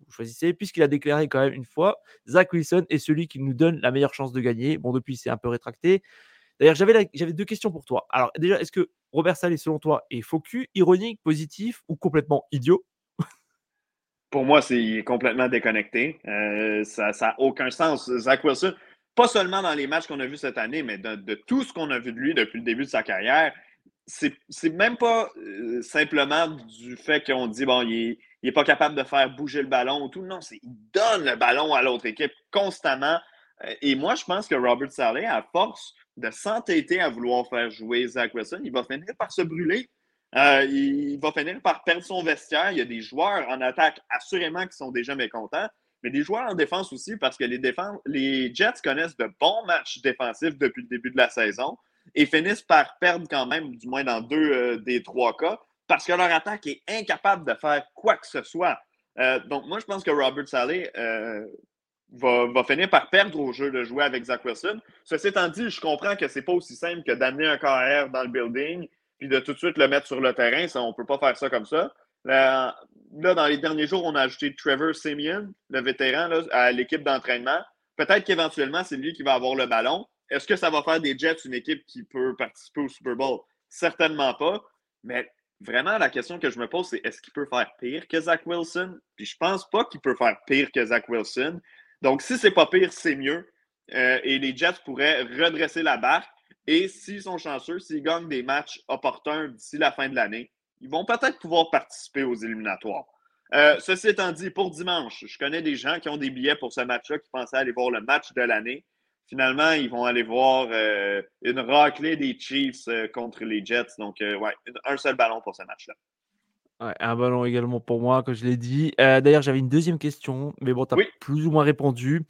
Vous choisissez, puisqu'il a déclaré quand même une fois Zach Wilson est celui qui nous donne la meilleure chance de gagner. Bon, depuis, c'est un peu rétracté. D'ailleurs, j'avais, j'avais deux questions pour toi. Alors, déjà, est-ce que Robert Salé, selon toi, est faux ironique, positif ou complètement idiot? Pour moi, c'est complètement déconnecté. Euh, ça n'a aucun sens. Zach Wilson, pas seulement dans les matchs qu'on a vus cette année, mais de, tout ce qu'on a vu de lui depuis le début de sa carrière, c'est, même pas euh, simplement du fait qu'on dit, bon, il n'est pas capable de faire bouger le ballon ou tout. Non, il donne le ballon à l'autre équipe constamment. Euh, et moi, je pense que Robert Saleh, à force de s'entêter à vouloir faire jouer Zach Wilson, il va finir par se brûler. Euh, il va finir par perdre son vestiaire. Il y a des joueurs en attaque, assurément, qui sont déjà mécontents, mais des joueurs en défense aussi, parce que les, les Jets connaissent de bons matchs défensifs depuis le début de la saison et finissent par perdre quand même, du moins dans deux euh, des trois cas, parce que leur attaque est incapable de faire quoi que ce soit. donc, moi, je pense que Robert Saleh va, finir par perdre au jeu de jouer avec Zach Wilson. Ceci étant dit, je comprends que c'est pas aussi simple que d'amener un carrière dans le building puis de tout de suite le mettre sur le terrain. Ça, on peut pas faire ça comme ça. Là, dans les derniers jours, on a ajouté Trevor Simeon, le vétéran, à l'équipe d'entraînement. Peut-être qu'éventuellement, c'est lui qui va avoir le ballon. Est-ce que ça va faire des Jets une équipe qui peut participer au Super Bowl? Certainement pas. Mais vraiment, la question que je me pose, c'est est-ce qu'il peut faire pire que Zach Wilson? Puis je pense pas qu'il peut faire pire que Zach Wilson. Donc, si c'est pas pire, c'est mieux. Euh, et les Jets pourraient redresser la barque. Et s'ils sont chanceux, s'ils gagnent des matchs opportuns d'ici la fin de l'année, ils vont peut-être pouvoir participer aux éliminatoires. Euh, ceci étant dit, pour dimanche, je connais des gens qui ont des billets pour ce match-là, qui pensaient aller voir le match de l'année. Finalement, ils vont aller voir euh, une raclée des Chiefs contre les Jets. Donc, ouais, un seul ballon pour ce match-là un ballon également pour moi, comme je l'ai dit. Euh, d'ailleurs, j'avais une deuxième question, mais bon, tu as plus ou moins répondu.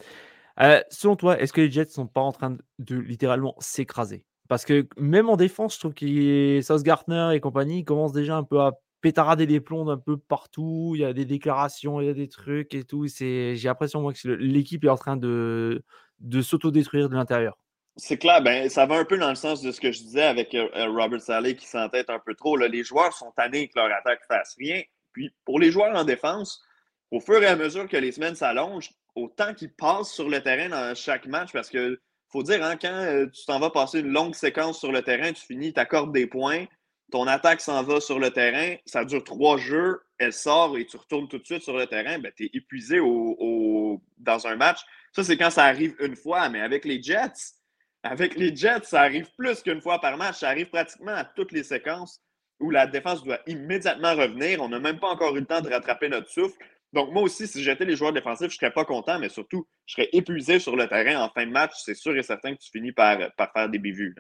Euh, selon toi, est-ce que les Jets sont pas en train de, littéralement s'écraser? Parce que même en défense, je trouve que Sauce Gartner et compagnie commencent déjà un peu à pétarader les plombs un peu partout. Il y a des déclarations, il y a des trucs et tout. J'ai l'impression moi que l'équipe est en train de, de s'autodétruire de l'intérieur. C'est clair, ben, ça va un peu dans le sens de ce que je disais avec euh, euh, Robert Saleh qui s'entête un peu trop. Les joueurs sont tannés que leur attaque ne fasse rien. Puis pour les joueurs en défense, au fur et à mesure que les semaines s'allongent, autant qu'ils passent sur le terrain dans chaque match, parce que faut dire, hein, quand euh, tu t'en vas passer une longue séquence sur le terrain, tu finis, tu accordes des points, ton attaque s'en va sur le terrain, ça dure trois jeux, elle sort et tu retournes tout de suite sur le terrain, ben, tu es épuisé au, dans un match. Ça, c'est quand ça arrive une fois, mais avec les Jets, avec les Jets, ça arrive plus qu'une fois par match. Ça arrive pratiquement à toutes les séquences où la défense doit immédiatement revenir. On n'a même pas encore eu le temps de rattraper notre souffle. Donc, moi aussi, si j'étais les joueurs défensifs, je ne serais pas content, mais surtout, je serais épuisé sur le terrain en fin de match. C'est sûr et certain que tu finis par, par faire des bévues.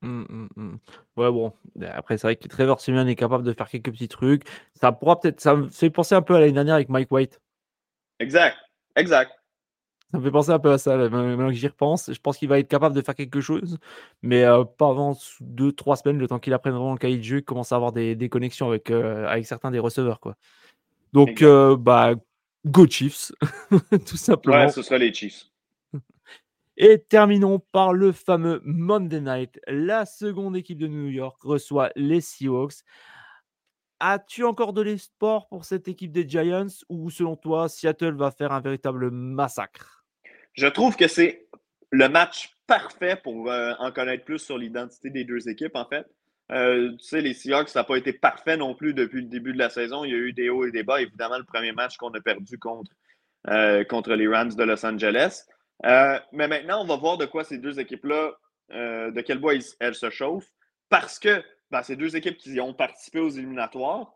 Mmh, mmh, mmh. Ouais, bon. Après, c'est vrai que Trevor Simeon est capable de faire quelques petits trucs. Ça pourra peut-être. Ça me fait penser un peu à l'année dernière avec Mike White. Exact. Exact. Ça me fait penser un peu à ça, maintenant que j'y repense. Je pense qu'il va être capable de faire quelque chose, mais euh, pas avant 2-3 semaines, le temps qu'il apprenne vraiment le cahier de jeu, commence à avoir des, des connexions avec, euh, avec certains des receveurs. Quoi. Donc, euh, bah, go Chiefs, tout simplement. Ouais, ce sera les Chiefs. Et terminons par le fameux Monday Night. La seconde équipe de New York reçoit les Seahawks. As-tu encore de l'espoir pour cette équipe des Giants ou selon toi, Seattle va faire un véritable massacre? Je trouve que c'est le match parfait pour euh, en connaître plus sur l'identité des deux équipes, en fait. Euh, tu sais, les Seahawks, ça n'a pas été parfait non plus depuis le début de la saison. Il y a eu des hauts et des bas. Évidemment, le premier match qu'on a perdu contre, euh, contre les Rams de Los Angeles. mais maintenant, on va voir de quoi ces deux équipes-là, de quel bois elles se chauffent. Parce que ben, c'est deux équipes qui ont participé aux éliminatoires.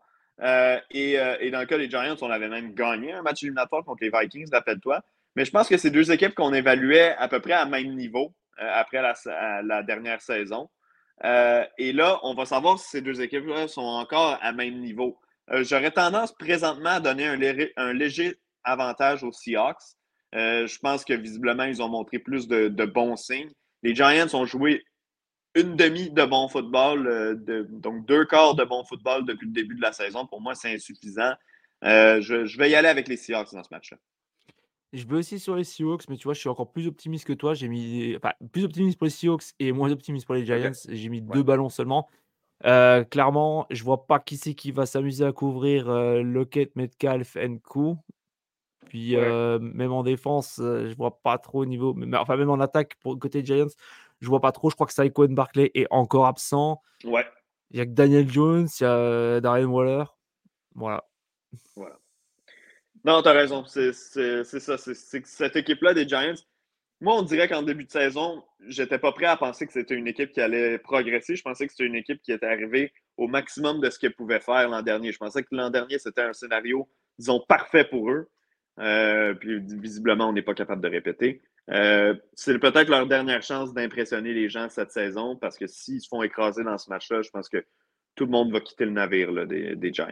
Et, et, dans le cas des Giants, on avait même gagné un match éliminatoire contre les Vikings, rappelle-toi. Mais je pense que c'est deux équipes qu'on évaluait à peu près à même niveau euh, après la, dernière saison. et là, on va savoir si ces deux équipes-là sont encore à même niveau. J'aurais tendance présentement à donner un, léger avantage aux Seahawks. je pense que visiblement, ils ont montré plus de, bons signes. Les Giants ont joué une demi de bon football, euh, donc deux quarts de bon football depuis le début de la saison. Pour moi, c'est insuffisant. Euh, je, vais y aller avec les Seahawks dans ce match-là. Je vais aussi sur les Seahawks, mais tu vois, je suis encore plus optimiste que toi. J'ai mis enfin, plus optimiste pour les Seahawks et moins optimiste pour les Giants. J'ai mis deux ballons seulement. Euh, clairement, je vois pas qui c'est qui va s'amuser à couvrir Lockett, Metcalf, Co. Puis même en défense, je vois pas trop au niveau. Enfin, même en attaque pour côté Giants, je vois pas trop. Je crois que Saquon Barkley est encore absent. Ouais. Il y a que Daniel Jones, il y a euh, Darren Waller. Voilà. Voilà. Non, tu as raison. C'est ça. C'est cette équipe-là des Giants. Moi, on dirait qu'en début de saison, j'étais pas prêt à penser que c'était une équipe qui allait progresser. Je pensais que c'était une équipe qui était arrivée au maximum de ce qu'elle pouvait faire l'an dernier. Je pensais que l'an dernier, c'était un scénario, disons, parfait pour eux. Euh, puis visiblement, on n'est pas capable de répéter. Euh, c'est peut-être leur dernière chance d'impressionner les gens cette saison parce que s'ils se font écraser dans ce match-là, je pense que tout le monde va quitter le navire des Giants.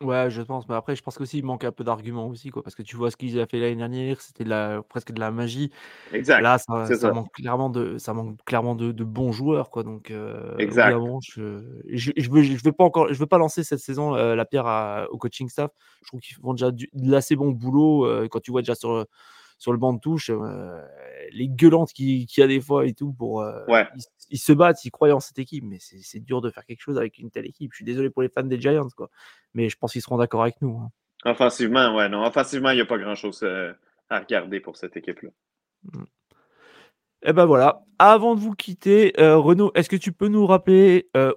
Ouais, je pense. Mais après, je pense qu'aussi, il manque un peu d'arguments aussi, quoi. Parce que tu vois ce qu'ils ont fait l'année dernière, c'était presque de la magie. Exact. Là, ça, manque clairement de, ça manque clairement de, bons joueurs, quoi. Donc, euh, exact. je, je, je, veux, je veux pas encore, je veux pas lancer cette saison euh, la pierre au coaching staff. Je trouve qu'ils font déjà du, de l'assez bon boulot. Euh, quand tu vois déjà sur sur le banc de touche, les gueulantes qu'il y a des fois et tout pour. ouais ils se battent, ils croient en cette équipe, mais c'est dur de faire quelque chose avec une telle équipe. Je suis désolé pour les fans des Giants, quoi. Mais je pense qu'ils seront d'accord avec nous. Hein. Offensivement, ouais, non. Offensivement, il n'y a pas grand-chose euh, à regarder pour cette équipe-là. Et mmh. Eh ben voilà. Avant de vous quitter, euh, Renaud, est-ce que tu peux nous rappeler euh,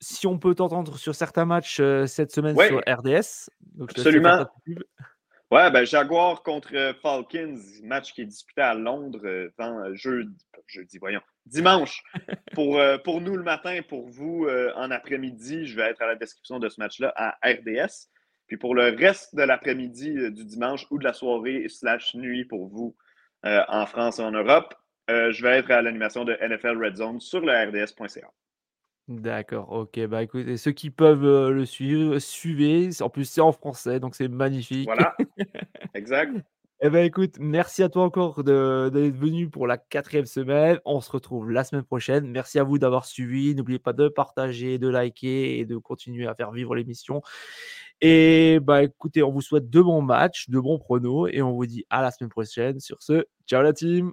si on peut t'entendre sur certains matchs cette semaine sur RDS Absolument. Ouais, ben Jaguar contre Falcons, match qui est disputé à Londres jeudi, jeudi, voyons, dimanche. pour, euh, pour nous le matin, pour vous euh, en après-midi, je vais être à la description de ce match-là à RDS. Puis pour le reste de l'après-midi euh, du dimanche ou de la soirée slash nuit pour vous en France et en Europe, je vais être à l'animation de NFL Red Zone sur le rds.ca. D'accord, ok. Bah écoutez, ceux qui peuvent le suivre, suivez. En plus, c'est en français, donc c'est magnifique. Voilà, exact. Eh ben écoute, merci à toi encore d'être venu pour la quatrième semaine. On se retrouve la semaine prochaine. Merci à vous d'avoir suivi. N'oubliez pas de partager, de liker et de continuer à faire vivre l'émission. Et bah écoutez, on vous souhaite de bons matchs, de bons pronos et on vous dit à la semaine prochaine. Sur ce, ciao la team.